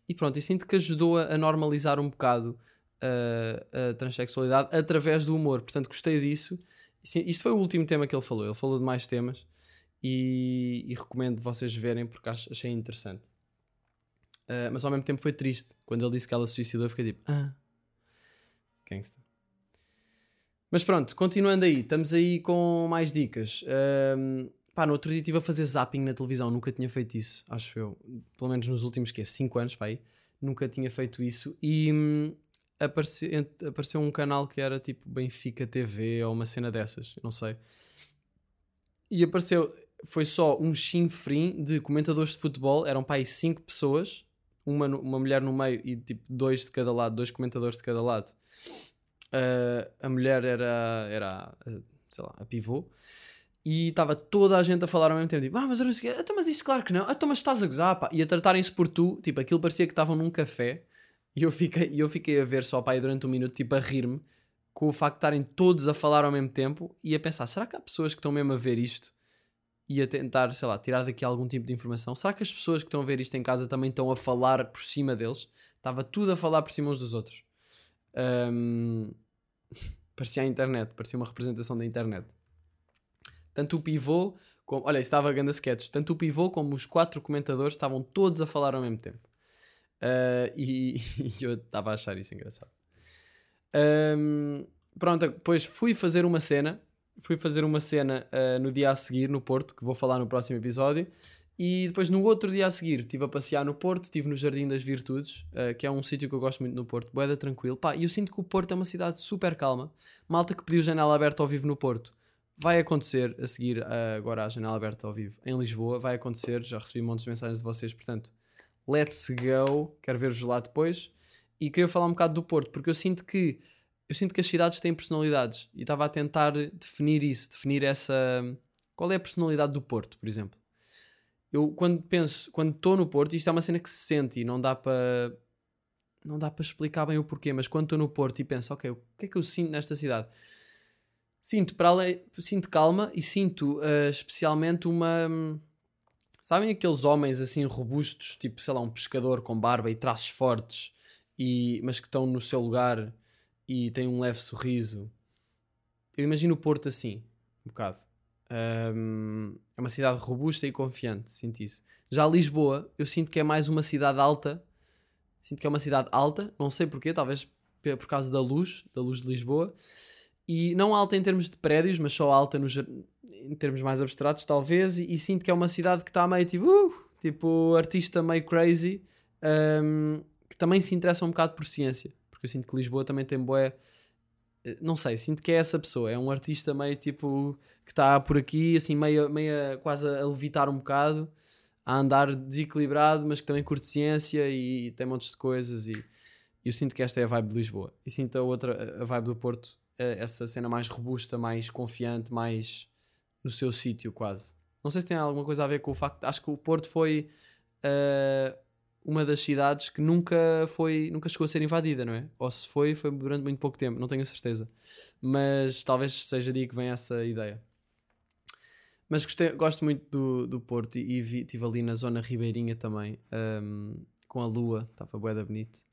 e pronto, e sinto que ajudou a, a normalizar um bocado uh, a transexualidade através do humor. Portanto, gostei disso. Isto foi o último tema que ele falou. Ele falou de mais temas e, e recomendo vocês verem porque achei interessante. Uh, mas ao mesmo tempo foi triste. Quando ele disse que ela se suicidou, eu fiquei tipo, ah, gangsta. Mas pronto, continuando aí, estamos aí com mais dicas. Um, pá, no outro dia estive a fazer zapping na televisão, nunca tinha feito isso, acho eu. Pelo menos nos últimos, que 5 anos, pá, aí. Nunca tinha feito isso. E hum, apareceu, um canal que era tipo Benfica TV ou uma cena dessas, não sei. E apareceu, foi só um chinfrim de comentadores de futebol, eram pá, aí 5 pessoas, uma, uma mulher no meio e tipo dois de cada lado, dois comentadores de cada lado. Uh, a mulher era, era sei lá, a pivô e estava toda a gente a falar ao mesmo tempo, tipo, ah, mas eu não sei quê, então, mas isso claro que não, então, mas estás a gozar, pá, e a tratarem-se por tu, tipo, aquilo parecia que estavam num café e eu fiquei, eu fiquei a ver só, pá, durante um minuto, tipo, a rir-me com o facto de estarem todos a falar ao mesmo tempo e a pensar, será que há pessoas que estão mesmo a ver isto e a tentar, sei lá, tirar daqui algum tipo de informação? Será que as pessoas que estão a ver isto em casa também estão a falar por cima deles? Estava tudo a falar por cima uns dos outros. Ahm, parecia a internet, parecia uma representação da internet. Tanto o pivô, como, olha, estava a ganda sketch, tanto o pivô como os quatro comentadores estavam todos a falar ao mesmo tempo. Ah, e, e eu estava a achar isso engraçado. Ahm, pronto, depois fui fazer uma cena, fui fazer uma cena ah, no dia a seguir no Porto, que vou falar no próximo episódio. E depois no outro dia a seguir estive a passear no Porto, estive no Jardim das Virtudes, ah, que é um sítio que eu gosto muito no Porto, boeda tranquilo. Pá, e eu sinto que o Porto é uma cidade super calma. Malta que pediu janela aberta ao vivo no Porto. Vai acontecer a seguir ah, agora a janela aberta ao vivo em Lisboa. Vai acontecer, já recebi montes de mensagens de vocês, portanto, let's go. Quero ver-vos lá depois. E queria falar um bocado do Porto, porque eu sinto que eu sinto que as cidades têm personalidades e estava a tentar definir isso, definir essa. Qual é a personalidade do Porto, por exemplo? Eu quando penso, quando estou no Porto, isto é uma cena que se sente e não dá para não dá para explicar bem o porquê, mas quando estou no Porto e penso, ok, o que é que eu sinto nesta cidade? Sinto para além, sinto calma e sinto uh, especialmente uma sabem aqueles homens assim robustos, tipo, sei lá, um pescador com barba e traços fortes, e, mas que estão no seu lugar e têm um leve sorriso. Eu imagino o Porto assim, um bocado. Um, é uma cidade robusta e confiante, sinto isso. Já Lisboa, eu sinto que é mais uma cidade alta. Sinto que é uma cidade alta, não sei porquê, talvez por causa da luz, da luz de Lisboa. E não alta em termos de prédios, mas só alta no, em termos mais abstratos, talvez. E, e sinto que é uma cidade que está meio tipo, uh, tipo, artista meio crazy, um, que também se interessa um bocado por ciência. Porque eu sinto que Lisboa também tem boé não sei, sinto que é essa pessoa, é um artista meio tipo que está por aqui, assim, meio, meio quase a levitar um bocado, a andar desequilibrado, mas que também curte ciência e, tem montes de coisas. E eu sinto que esta é a vibe de Lisboa, e sinto a outra, a vibe do Porto, é essa cena mais robusta, mais confiante, mais no seu sítio, quase. Não sei se tem alguma coisa a ver com o facto, acho que o Porto foi. Uh, uma das cidades que nunca foi, nunca chegou a ser invadida, não é? Ou se foi, foi durante muito pouco tempo, não tenho a certeza. Mas talvez seja dia que vem essa ideia. Mas gostei, gosto muito do, do Porto e estive ali na zona ribeirinha também, um, com a lua, estava bué bonito.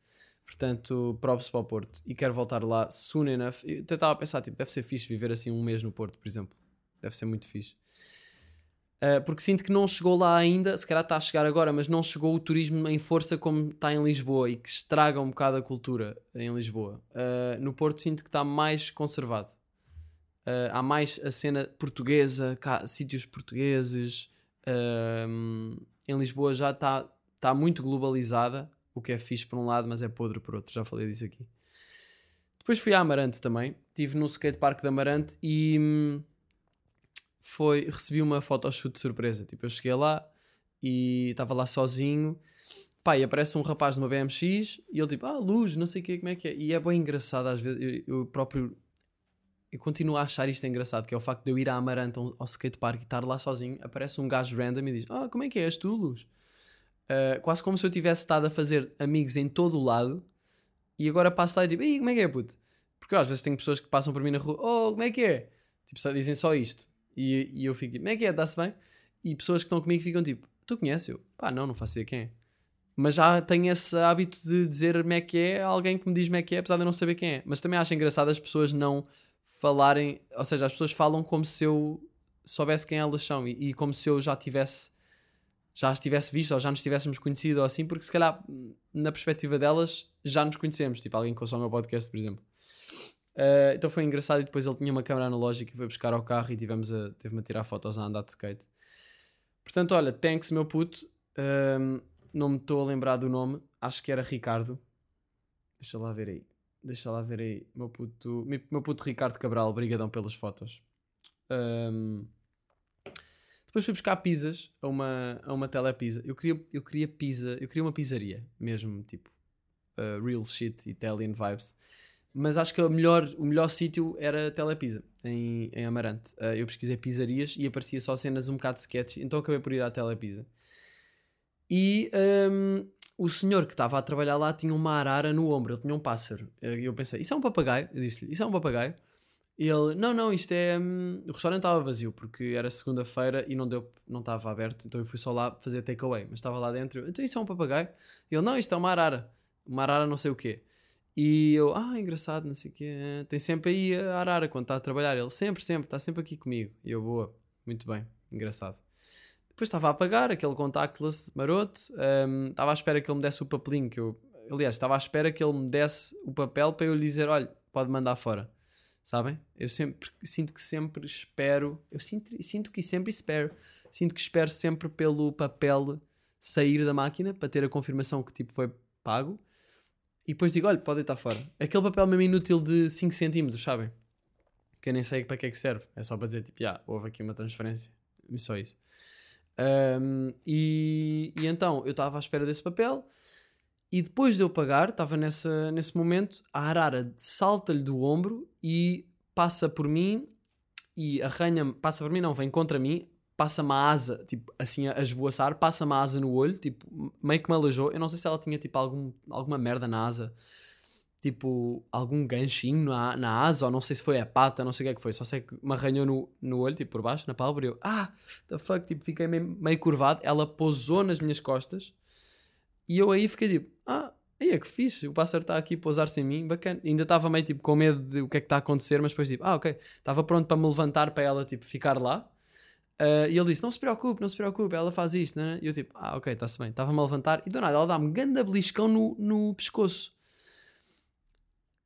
Portanto, props para o Porto. E quero voltar lá soon enough. Eu até estava a pensar, tipo, deve ser fixe viver assim um mês no Porto, por exemplo. Deve ser muito fixe. Uh, porque sinto que não chegou lá ainda, se calhar está a chegar agora, mas não chegou o turismo em força como está em Lisboa e que estraga um bocado a cultura em Lisboa. Uh, no Porto sinto que está mais conservado. Uh, há mais a cena portuguesa, cá, sítios portugueses. em Lisboa já está tá muito globalizada, o que é fixe por um lado, mas é podre por outro. Já falei disso aqui. Depois fui a Amarante também. Estive no skatepark de Amarante e. Foi, recebi uma photoshoot de surpresa. Tipo, eu cheguei lá e estava lá sozinho. Pá, e aparece um rapaz numa BMX e ele tipo, ah, luz, não sei o que, como é que é. E é bem engraçado às vezes, eu, eu, próprio, eu continuo a achar isto engraçado, que é o facto de eu ir à Amaranta ao, skatepark e estar lá sozinho, aparece um gajo random e diz, ah, como é que é, és tu, luz? Uh, quase como se eu tivesse estado a fazer amigos em todo o lado e agora passo lá e tipo, como é que é, puto? Porque eu, às vezes tenho pessoas que passam por mim na rua, oh, como é que é? Tipo, só dizem só isto. E, e eu fico tipo, como é que é? Dá-se bem? E pessoas que estão comigo ficam tipo, tu conheces? Eu, pá, não, não faço ideia quem é. Mas já tenho esse hábito de dizer como é que é alguém que me diz como é que é, apesar de eu não saber quem é. Mas também acho engraçado as pessoas não falarem, ou seja, as pessoas falam como se eu soubesse quem elas são e, e como se eu já tivesse já as tivesse visto ou já nos tivéssemos conhecido ou assim, porque se calhar na perspectiva delas já nos conhecemos, tipo alguém que ouça o meu podcast, por exemplo. Uh, então foi engraçado e depois ele tinha uma câmera analógica e foi buscar ao carro e tivemos a, teve-me a tirar fotos a andar de skate. Portanto, olha, thanks meu puto. Uh, não me estou a lembrar do nome. Acho que era Ricardo. Deixa lá ver aí. Deixa lá ver aí. Meu puto, meu puto Ricardo Cabral, obrigadão pelas fotos. Um, depois fui buscar pizzas a uma, a uma telepizza. Eu queria, eu queria pizza, eu queria uma pizzaria mesmo, tipo uh, real shit, Italian vibes. Mas acho que o melhor, o melhor sítio era Telepisa, em, em Amarante. Uh, eu pesquisei pizzarias e aparecia só cenas um bocado sketch, então acabei por ir à Telepisa. E um, o senhor que estava a trabalhar lá tinha uma arara no ombro, ele tinha um pássaro. E eu pensei, isso é um papagaio? Eu disse-lhe, isso é um papagaio? E ele, não, não, isto é. Hum, o restaurante estava vazio porque era segunda-feira e não deu, não estava aberto, então eu fui só lá fazer takeaway, mas estava lá dentro. Então isso é um papagaio? E ele, não, isto é uma arara. Uma arara não sei o quê. E eu, ah, engraçado, não sei o quê. Tem sempre aí a Arara quando está a trabalhar. Ele, sempre, sempre, está sempre aqui comigo. E eu, boa, muito bem, engraçado. Depois estava a pagar aquele contactless maroto. Um, estava à espera que ele me desse o papelinho que eu. Aliás, estava à espera que ele me desse o papel para eu lhe dizer: olha, pode mandar fora. Sabem? Eu sempre sinto que sempre espero. Eu sinto, sinto que sempre espero. Sinto que espero sempre pelo papel sair da máquina para ter a confirmação que tipo foi pago e depois digo, olha, pode estar fora. Aquele papel mesmo inútil de 5 cm, sabem? Que eu nem sei para que é que serve. É só para dizer, tipo, ah, houve aqui uma transferência. E só isso. Um, e, e então, eu estava à espera desse papel E depois de eu pagar, estava nessa, nesse momento, a arara salta-lhe do ombro e passa por mim e arranha-me, passa por mim não, vem contra mim, passa-me a asa, tipo, assim a esvoaçar, passa-me a asa no olho, tipo, meio que me aleijou. Eu não sei se ela tinha, tipo, algum, alguma merda na asa, tipo, algum ganchinho na, na asa, ou não sei se foi a pata, não sei o que é que foi, só sei que me arranhou no, no olho, tipo, por baixo, na pálpebra, e eu, ah, the fuck, tipo, fiquei meio, meio curvado, ela pousou nas minhas costas, e eu aí fiquei tipo, ah, aí é que fixe, o pássaro está aqui a pousar-se em mim, bacana. Ainda estava meio tipo com medo de o que é que está a acontecer, mas depois tipo, ah, ok, estava pronto para me levantar para ela tipo ficar lá. Ah, e ele disse: Não se preocupe, não se preocupe, ela faz isto, né? E eu tipo, ah, ok, está-se bem. Estava-me a levantar e do nada ela dá-me ganda beliscão no, no pescoço.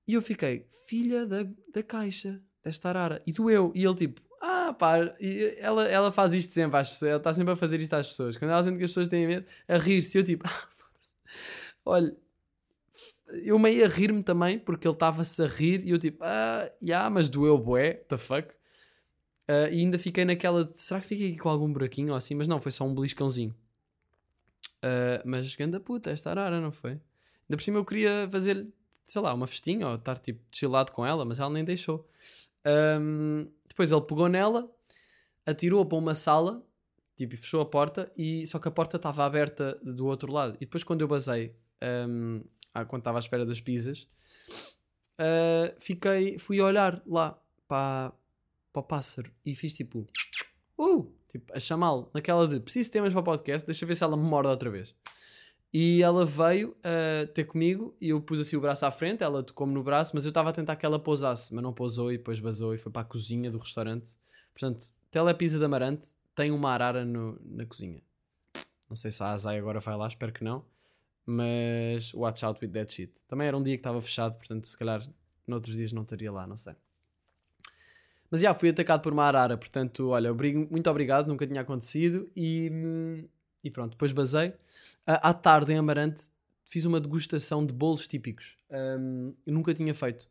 E eu fiquei, filha da, da caixa, desta arara. E doeu. E ele tipo, ah, pá, e ela, ela faz isto sempre às pessoas, ela está sempre a fazer isto às pessoas. Quando ela sente que as pessoas têm medo, a rir-se. Eu tipo, ah, olha, eu meio a rir-me também, porque ele estava-se a rir e eu tipo, ah, já, mas doeu bué, what the fuck. Ah, e ainda fiquei naquela, de, será que fiquei aqui com algum buraquinho ou assim? Mas não, foi só um beliscãozinho. Ah, mas ganda puta, esta arara, não foi? Ainda por cima eu queria fazer, sei lá, uma festinha ou estar tipo chillado com ela, mas ela nem deixou. Ahm, depois ele pegou nela, atirou-a para uma sala, tipo, e fechou a porta, e só que a porta estava aberta do outro lado. E depois quando eu basei, ahm, ah, quando estava à espera das pizzas, ah, fiquei, fui olhar lá para, para o pássaro e fiz tipo, uh, tipo, a chamá-lo, naquela de preciso de temas para o podcast, deixa ver se ela me morde outra vez. E ela veio ah, ter comigo e eu pus assim o braço à frente, ela tocou-me no braço, mas eu estava a tentar que ela pousasse, mas não pousou e depois basou e foi para a cozinha do restaurante. Portanto, Telepizza de Amarante tem uma arara no- na cozinha. Não sei se a Azai agora vai lá, espero que não. Mas watch out with that shit. Também era um dia que estava fechado, portanto, se calhar noutros dias não estaria lá, não sei. Mas já, fui atacado por uma arara, portanto, olha, muito obrigado, nunca tinha acontecido e, e pronto, depois basei. À tarde, em Amarante, fiz uma degustação de bolos típicos. Hum, eu nunca tinha feito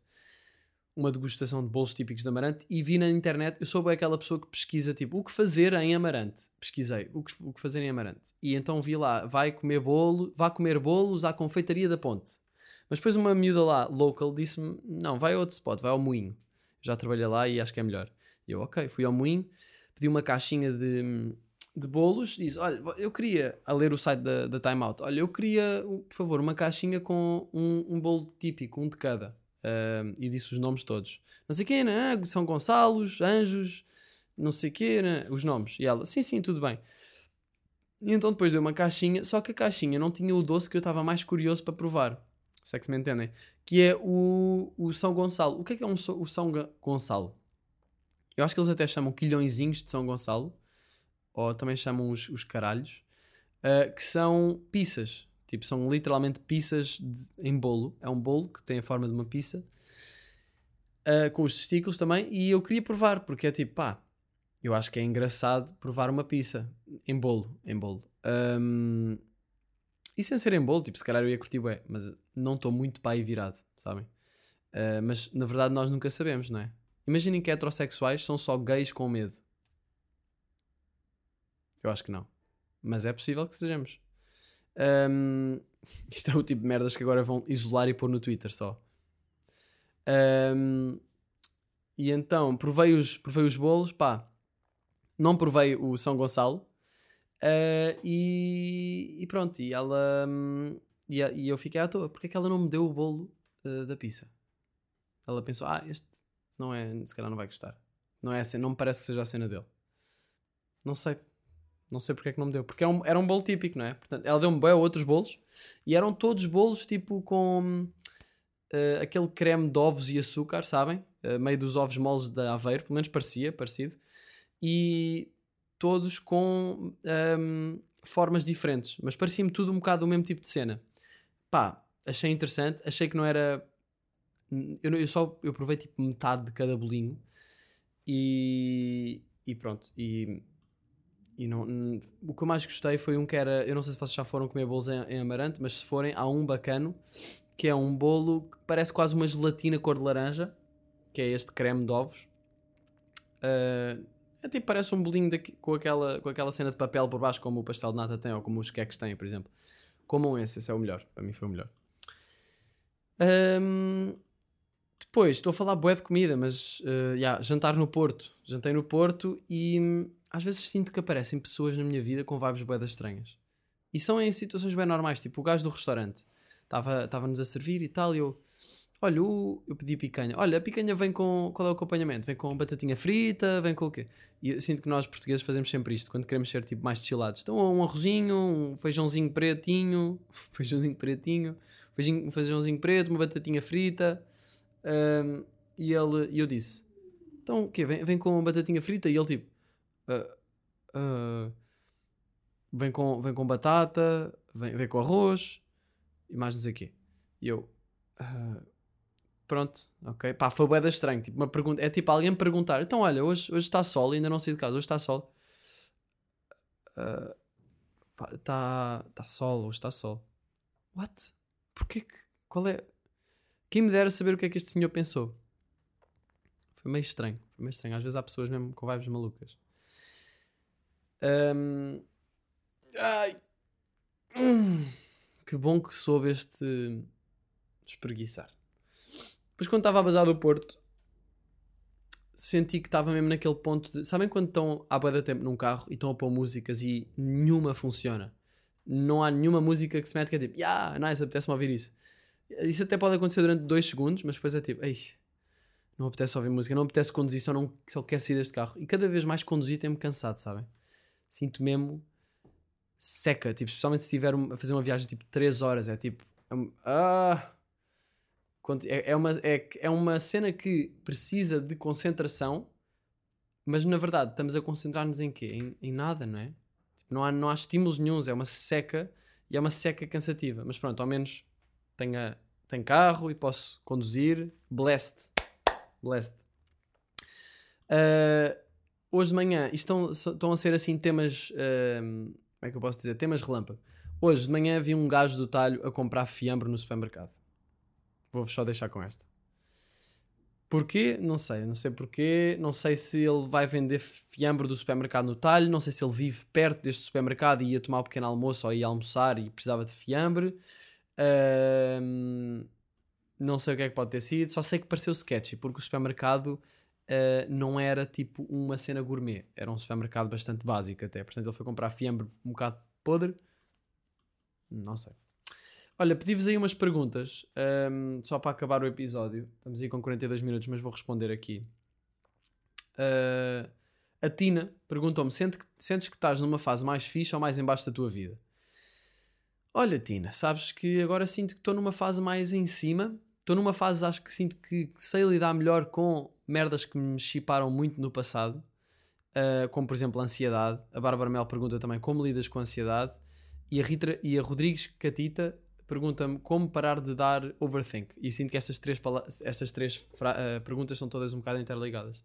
uma degustação de bolos típicos de Amarante e vi na internet, eu sou aquela pessoa que pesquisa tipo o que fazer em Amarante. Pesquisei o que, o que fazer em Amarante. E então vi lá, vai comer bolo, vai comer bolos à confeitaria da Ponte. Mas depois uma miúda lá, local, disse-me: não, vai a outro spot, vai ao moinho. Já trabalhei lá e acho que é melhor. E eu, ok, fui ao moinho, pedi uma caixinha de, de bolos, disse: olha, eu queria, a ler o site da, da Time Out, olha, eu queria, por favor, uma caixinha com um, um bolo típico, um de cada. Ahm, e disse os nomes todos. Não sei quê, né? São Gonçalos, Anjos, não sei quê, né? os nomes. E ela, sim, sim, tudo bem. E então depois deu uma caixinha, só que a caixinha não tinha o doce que eu estava mais curioso para provar. Se é que se me entendem. Que é o, o São Gonçalo. O que é que é um, o São Gonçalo? Eu acho que eles até chamam quilhõezinhos de São Gonçalo. Ou também chamam os, os caralhos. ah, que são pizzas. Tipo, são literalmente pizzas de- em bolo. É um bolo que tem a forma de uma pizza. ah, com os testículos também. E eu queria provar, porque é tipo, pá, eu acho que é engraçado provar uma pizza em bolo. Em bolo. Ahm, e sem ser em bolo, tipo, se calhar eu ia curtir bué, mas não estou muito pai virado, sabem? Ah, mas na verdade nós nunca sabemos, não é? Imaginem que heterossexuais são só gays com medo. Eu acho que não. Mas é possível que sejamos. Ahm, isto é o tipo de merdas que agora vão isolar e pôr no Twitter só. Ahm, e então, provei os, provei os bolos, pá. Não provei o São Gonçalo. Ah, e, e pronto, e ela. hum, E, e eu fiquei à toa. Porque é que ela não me deu o bolo ah, da pizza? Ela pensou: ah, este não é. Se calhar não vai gostar. Não, é assim, não me parece que seja a cena dele. Não sei. Não sei porque é que não me deu. Porque é um- era um bolo típico, não é? Portanto, ela deu-me bem outros bolos. E eram todos bolos tipo com ah, aquele creme de ovos e açúcar, sabem? Meio dos ovos moles da Aveiro. Pelo menos parecia, parecido. E todos com ahm, formas diferentes, mas parecia-me tudo um bocado o mesmo tipo de cena. Pá, achei interessante, achei que não era. Eu, eu só eu provei tipo metade de cada bolinho e, e pronto. E, e não, o que eu mais gostei foi um que era. Eu não sei se vocês já foram comer bolos em, em Amarante, mas se forem, há um bacano que é um bolo que parece quase uma gelatina cor de laranja, que é este creme de ovos. Ah, é tipo, parece um bolinho daqui- com, aquela, com aquela cena de papel por baixo, como o pastel de nata tem, ou como os queques têm, por exemplo. Comam esse, esse é o melhor. Para mim foi o melhor. Ahm, depois, estou a falar bué de comida, mas uh, yeah, jantar no Porto. Jantei no Porto e hum, às vezes sinto que aparecem pessoas na minha vida com vibes bué estranhas. E são em situações bem normais, tipo o gajo do restaurante. Estava-nos a servir e tal, e eu... Olha, o- eu pedi picanha. Olha, a picanha vem com... Qual é o acompanhamento? Vem com batatinha frita? Vem com o quê? E eu sinto que nós portugueses fazemos sempre isto, quando queremos ser tipo mais chillados. Então um arrozinho, um feijãozinho pretinho, feijãozinho pretinho, feijinho, um feijãozinho preto, uma batatinha frita. Ahm, e ele, e eu disse: Então o quê? Vem, vem com batatinha frita? E ele tipo: "Ah, ah, vem, com, vem com batata, vem, vem com arroz e mais não sei o quê. E eu: "Ah, Pronto, ok. Pá, foi bué estranho. Tipo, uma pergunta, é tipo alguém perguntar: Então olha, hoje, hoje está sol, ainda não saí de casa, hoje está sol. Está tá sol, hoje está sol. What? Porquê que. Qual é. Quem me dera saber o que é que este senhor pensou? Foi meio estranho. Foi meio estranho. Às vezes há pessoas mesmo com vibes malucas. Ahm, Ai. Hum. Que bom que soube este espreguiçar. Depois quando estava a bazar do Porto, senti que estava mesmo naquele ponto de... Sabem quando estão bué de tempo num carro e estão a pôr músicas e nenhuma funciona? Não há nenhuma música que se mete que é tipo, yeah, nice, apetece-me ouvir isso. Isso até pode acontecer durante dois segundos, mas depois é tipo, ei, não apetece ouvir música, não apetece conduzir, só, não, só quer sair deste carro. E cada vez mais conduzir tem-me cansado, sabem? Sinto mesmo seca, tipo, especialmente se estiver a fazer uma viagem tipo 3 horas, é tipo, ah, é, é uma, é, é uma cena que precisa de concentração, mas na verdade estamos a concentrar-nos em quê? Em, em nada, não é? Tipo, não, há, não há estímulos nenhums, é uma seca e é uma seca cansativa. Mas pronto, ao menos tenho, a- tenho carro e posso conduzir. Blessed. Blessed. Ah, hoje de manhã, estão, estão a ser assim temas. ahm, como é que eu posso dizer? Temas relâmpago. Hoje de manhã vi um gajo do talho a comprar fiambre no supermercado. Vou-vos só deixar com esta. Porquê? Não sei. Não sei porquê. Não sei se ele vai vender fiambre do supermercado no talho. Não sei se ele vive perto deste supermercado e ia tomar um pequeno almoço ou ia almoçar e precisava de fiambre. Ahm, não sei o que é que pode ter sido. Só sei que pareceu sketchy porque o supermercado ah, não era tipo uma cena gourmet. Era um supermercado bastante básico até. Portanto, ele foi comprar fiambre um bocado podre. Não sei. Olha, pedi-vos aí umas perguntas, ahm, só para acabar o episódio. Estamos aí com 42 minutos, mas vou responder aqui. Ah, a Tina perguntou-me: "Sente que- sentes que estás numa fase mais fixe ou mais em baixo da tua vida? Olha, Tina, sabes que agora sinto que estou numa fase mais em cima. Estou numa fase, acho que sinto que sei lidar melhor com merdas que me chiparam muito no passado, ah, como por exemplo a ansiedade. A Bárbara Mel pergunta também como lidas com a ansiedade. E a, Rita, e a Rodrigues Catita pergunta-me como parar de dar overthink. E sinto que estas três, estas três eh, perguntas são todas um bocado interligadas.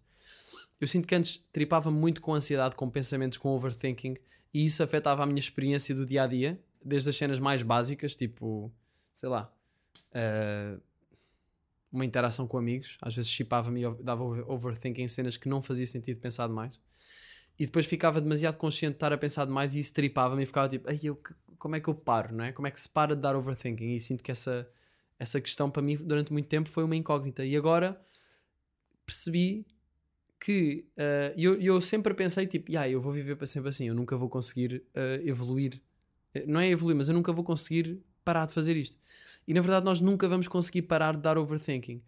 Eu sinto que antes tripava muito com ansiedade, com pensamentos, com overthinking, e isso afetava a minha experiência do dia a dia, desde as cenas mais básicas, tipo, sei lá, eh, uma interação com amigos. Às vezes chipava-me e dava over- overthinking em cenas que não fazia sentido pensar demais e depois ficava demasiado consciente de estar a pensar demais e isso tripava-me e ficava tipo, Ai, eu, como é que eu paro, não é? Como é que se para de dar overthinking? E sinto que essa, essa questão para mim durante muito tempo foi uma incógnita. E agora percebi que eh, eu, eu sempre pensei tipo, yeah, eu vou viver para sempre assim, eu nunca vou conseguir eh, evoluir. Eh, Não é evoluir, mas eu nunca vou conseguir parar de fazer isto. E na verdade nós nunca vamos conseguir parar de dar overthinking.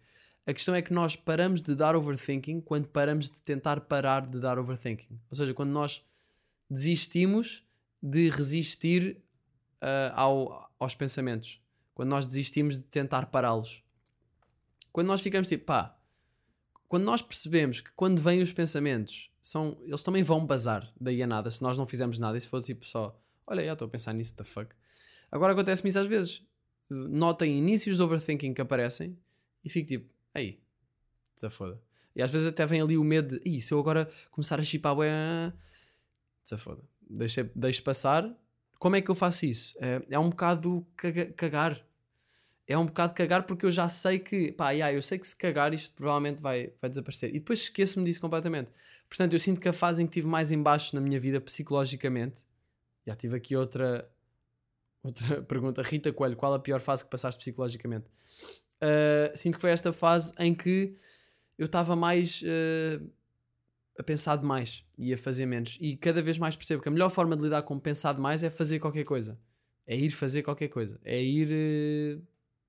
A questão é que nós paramos de dar overthinking quando paramos de tentar parar de dar overthinking. Ou seja, quando nós desistimos de resistir ah, ao- aos pensamentos. Quando nós desistimos de tentar pará-los. Quando nós ficamos tipo, pá, quando nós percebemos que quando vêm os pensamentos, são, eles também vão bazar daí a nada, se nós não fizermos nada, e se for tipo só, olha, já estou a pensar nisso, the fuck. Agora acontece-me isso às vezes. Notem inícios de overthinking que aparecem e fico tipo, aí, desafoda. E às vezes até vem ali o medo de, "Ih, se eu agora começar a chipar, bué, desafoda. Deixa, deixo passar. Como é que eu faço isso? É, é um bocado caga- cagar. É um bocado cagar porque eu já sei que, pá, yeah, eu sei que se cagar isto provavelmente vai, vai desaparecer. E depois esqueço-me disso completamente. Portanto, eu sinto que a fase em que estive mais em baixo na minha vida psicologicamente, já tive aqui outra, outra pergunta. Rita Coelho, qual a pior fase que passaste psicologicamente? Uh, sinto que foi esta fase em que eu estava mais uh, a pensar demais e a fazer menos. E cada vez mais percebo que a melhor forma de lidar com pensar demais é fazer qualquer coisa. É ir fazer qualquer coisa. É ir uh,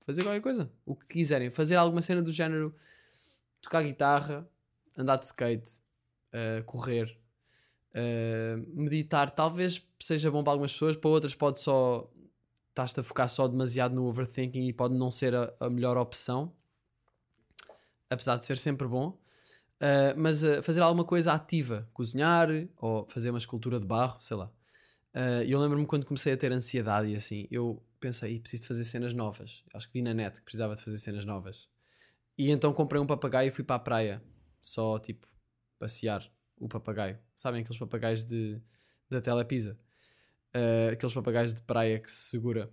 fazer qualquer coisa. O que quiserem. Fazer alguma cena do género tocar guitarra, andar de skate, uh, correr, meditar. Talvez seja bom para algumas pessoas, para outras pode só. Estás-te a focar só demasiado no overthinking e pode não ser a, a melhor opção, apesar de ser sempre bom. Uh, mas uh, fazer alguma coisa ativa, cozinhar ou fazer uma escultura de barro, sei lá. Uh, eu lembro-me quando comecei a ter ansiedade e assim, eu pensei, preciso de fazer cenas novas. Acho que vi na net que precisava de fazer cenas novas. E então comprei um papagaio e fui para a praia, só tipo passear o papagaio. Sabem aqueles papagaios de, da Telepisa? Uh, aqueles papagaios de praia que se segura.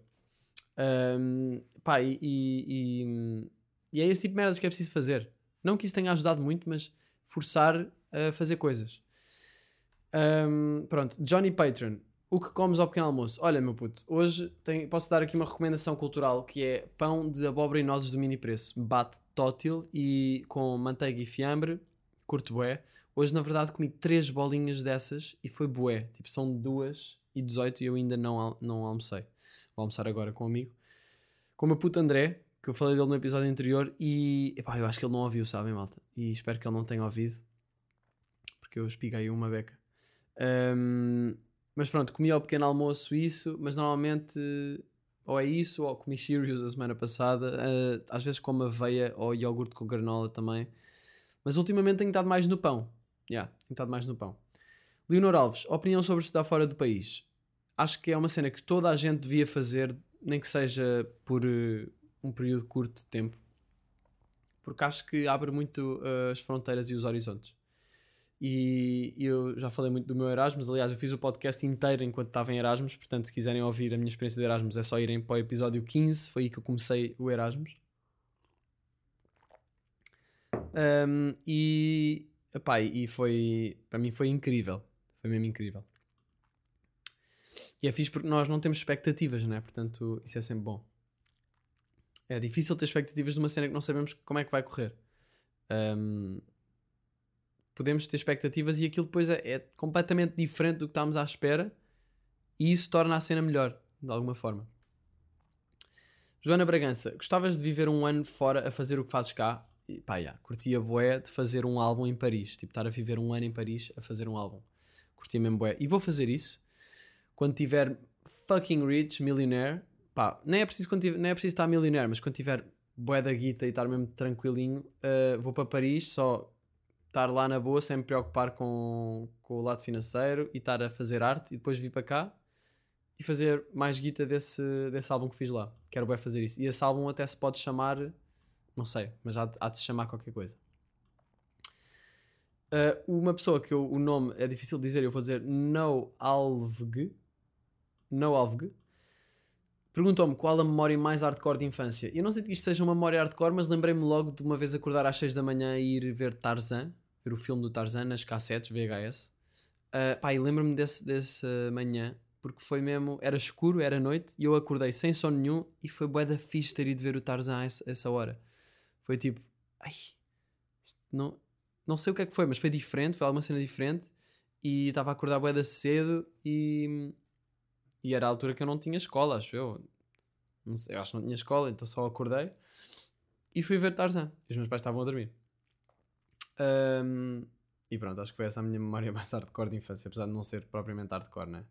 Um, pá, e, e, e, é esse tipo de merdas que é preciso fazer. Não que isso tenha ajudado muito, mas forçar a fazer coisas. Um, pronto, Johnny Patron. O que comes ao pequeno almoço? Olha, meu puto, hoje tem, posso dar aqui uma recomendação cultural que é pão de abóbora e nozes do mini preço. Bate tótil e com manteiga e fiambre. Curto bué. Hoje, na verdade, comi três bolinhas dessas e foi bué. Tipo, são duas e 18 e eu ainda não, não almocei. Vou almoçar agora com um amigo. Com o meu puto André, que eu falei dele no episódio anterior e epá, eu acho que ele não ouviu, sabem, malta? E espero que ele não tenha ouvido, porque eu espiguei uma beca. Um, mas pronto, comi ao pequeno almoço isso, mas normalmente ou é isso ou comi Cheerios a semana passada, uh, às vezes como aveia ou iogurte com granola também. Mas ultimamente tenho estado mais no pão. Yeah, tenho estado mais no pão. Leonor Alves, opinião sobre estudar fora do país. Acho que é uma cena que toda a gente devia fazer, nem que seja por uh, um período curto de tempo. Porque acho que abre muito uh, as fronteiras e os horizontes. E eu já falei muito do meu Erasmus. Aliás, eu fiz o podcast inteiro enquanto estava em Erasmus. Portanto, se quiserem ouvir a minha experiência de Erasmus, é só irem para o episódio 15. Foi aí que eu comecei o Erasmus. Um, e, epá, e foi, para mim foi incrível. Foi mesmo incrível. E é fixe porque nós não temos expectativas, né? Portanto, isso é sempre bom. É difícil ter expectativas de uma cena que não sabemos como é que vai correr. Um, podemos ter expectativas e aquilo depois é, é, completamente diferente do que estávamos à espera e isso torna a cena melhor, de alguma forma. Joana Bragança, gostavas de viver um ano fora a fazer o que fazes cá? E, pá, yeah, curtia boé de fazer um álbum em Paris. Tipo, estar a viver um ano em Paris a fazer um álbum. Curtia mesmo boé. E vou fazer isso quando tiver fucking rich, millionaire. Pá, nem é preciso, quando tiver, nem é preciso estar millionaire, mas quando tiver boé da guita e estar mesmo tranquilinho, uh, vou para Paris só estar lá na boa sem me preocupar com, com o lado financeiro e estar a fazer arte e depois vir para cá e fazer mais guita desse, desse álbum que fiz lá. Quero bem fazer isso. E esse álbum até se pode chamar, não sei, mas há, há de se chamar qualquer coisa. Uh, uma pessoa que eu, o nome é difícil de dizer, eu vou dizer No Alveg. No Alveg. Perguntou-me qual a memória mais hardcore de infância. Eu não sei que isto seja uma memória hardcore, mas lembrei-me logo de uma vez acordar às 6 da manhã e ir ver Tarzan, ver o filme do Tarzan nas cassetes VHS. Uh, pá, e lembro-me desse, desse uh, manhã, porque foi mesmo, era escuro, era noite, e eu acordei sem sono nenhum e foi bué da fixe ter ido ver o Tarzan a essa, essa hora. Foi tipo, ai, não, não sei o que é que foi, mas foi diferente, foi alguma cena diferente, e estava a acordar bué da cedo e e era a altura que eu não tinha escola, acho eu. Não sei, eu acho que não tinha escola, então só acordei e fui ver Tarzan. E os meus pais estavam a dormir. Um, e pronto, acho que foi essa a minha memória mais hardcore de infância, apesar de não ser propriamente hardcore, né?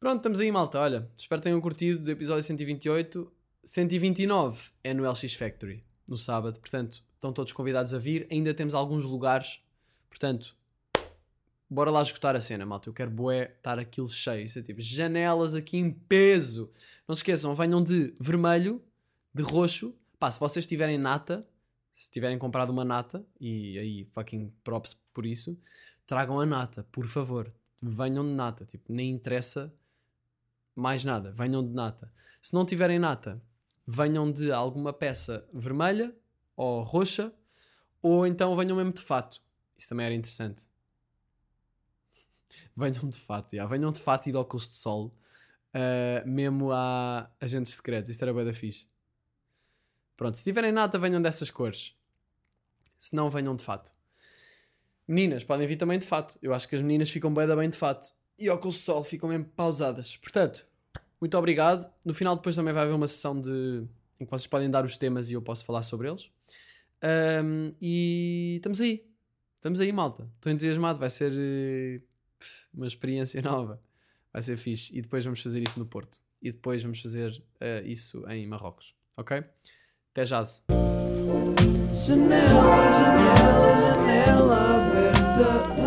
Pronto, estamos aí, malta. Olha, espero que tenham curtido do episódio 128. 129 é no LX Factory, no sábado. Portanto, estão todos convidados a vir. Ainda temos alguns lugares. Portanto, bora lá escutar a cena, malta. Eu quero bué estar aquilo cheio. Isso é tipo janelas aqui em peso. Não se esqueçam, venham de vermelho, de roxo. Pá, se vocês tiverem nata, se tiverem comprado uma nata, e aí fucking props por isso, tragam a nata, por favor. Venham de nata. Tipo, nem interessa mais nada. Venham de nata. Se não tiverem nata, venham de alguma peça vermelha ou roxa, ou então venham mesmo de fato. Isso também era interessante venham de fato, já, venham de fato e de óculos de sol. Ah, mesmo a agentes secretos. Isto era bué da fixe. Pronto, se tiverem nata, venham dessas cores. Se não, venham de fato. Meninas, podem vir também de fato. Eu acho que as meninas ficam bué da bem de fato. E óculos de sol ficam mesmo pausadas. Portanto, muito obrigado. No final depois também vai haver uma sessão de... em que vocês podem dar os temas e eu posso falar sobre eles. Ahm, e estamos aí. Estamos aí, malta. Estou entusiasmado. Vai ser pff, uma experiência nova. Vai ser fixe. E depois vamos fazer isso no Porto. E depois vamos fazer eh, isso em Marrocos. Ok? Até jazz. Janela, janela, janela aberta.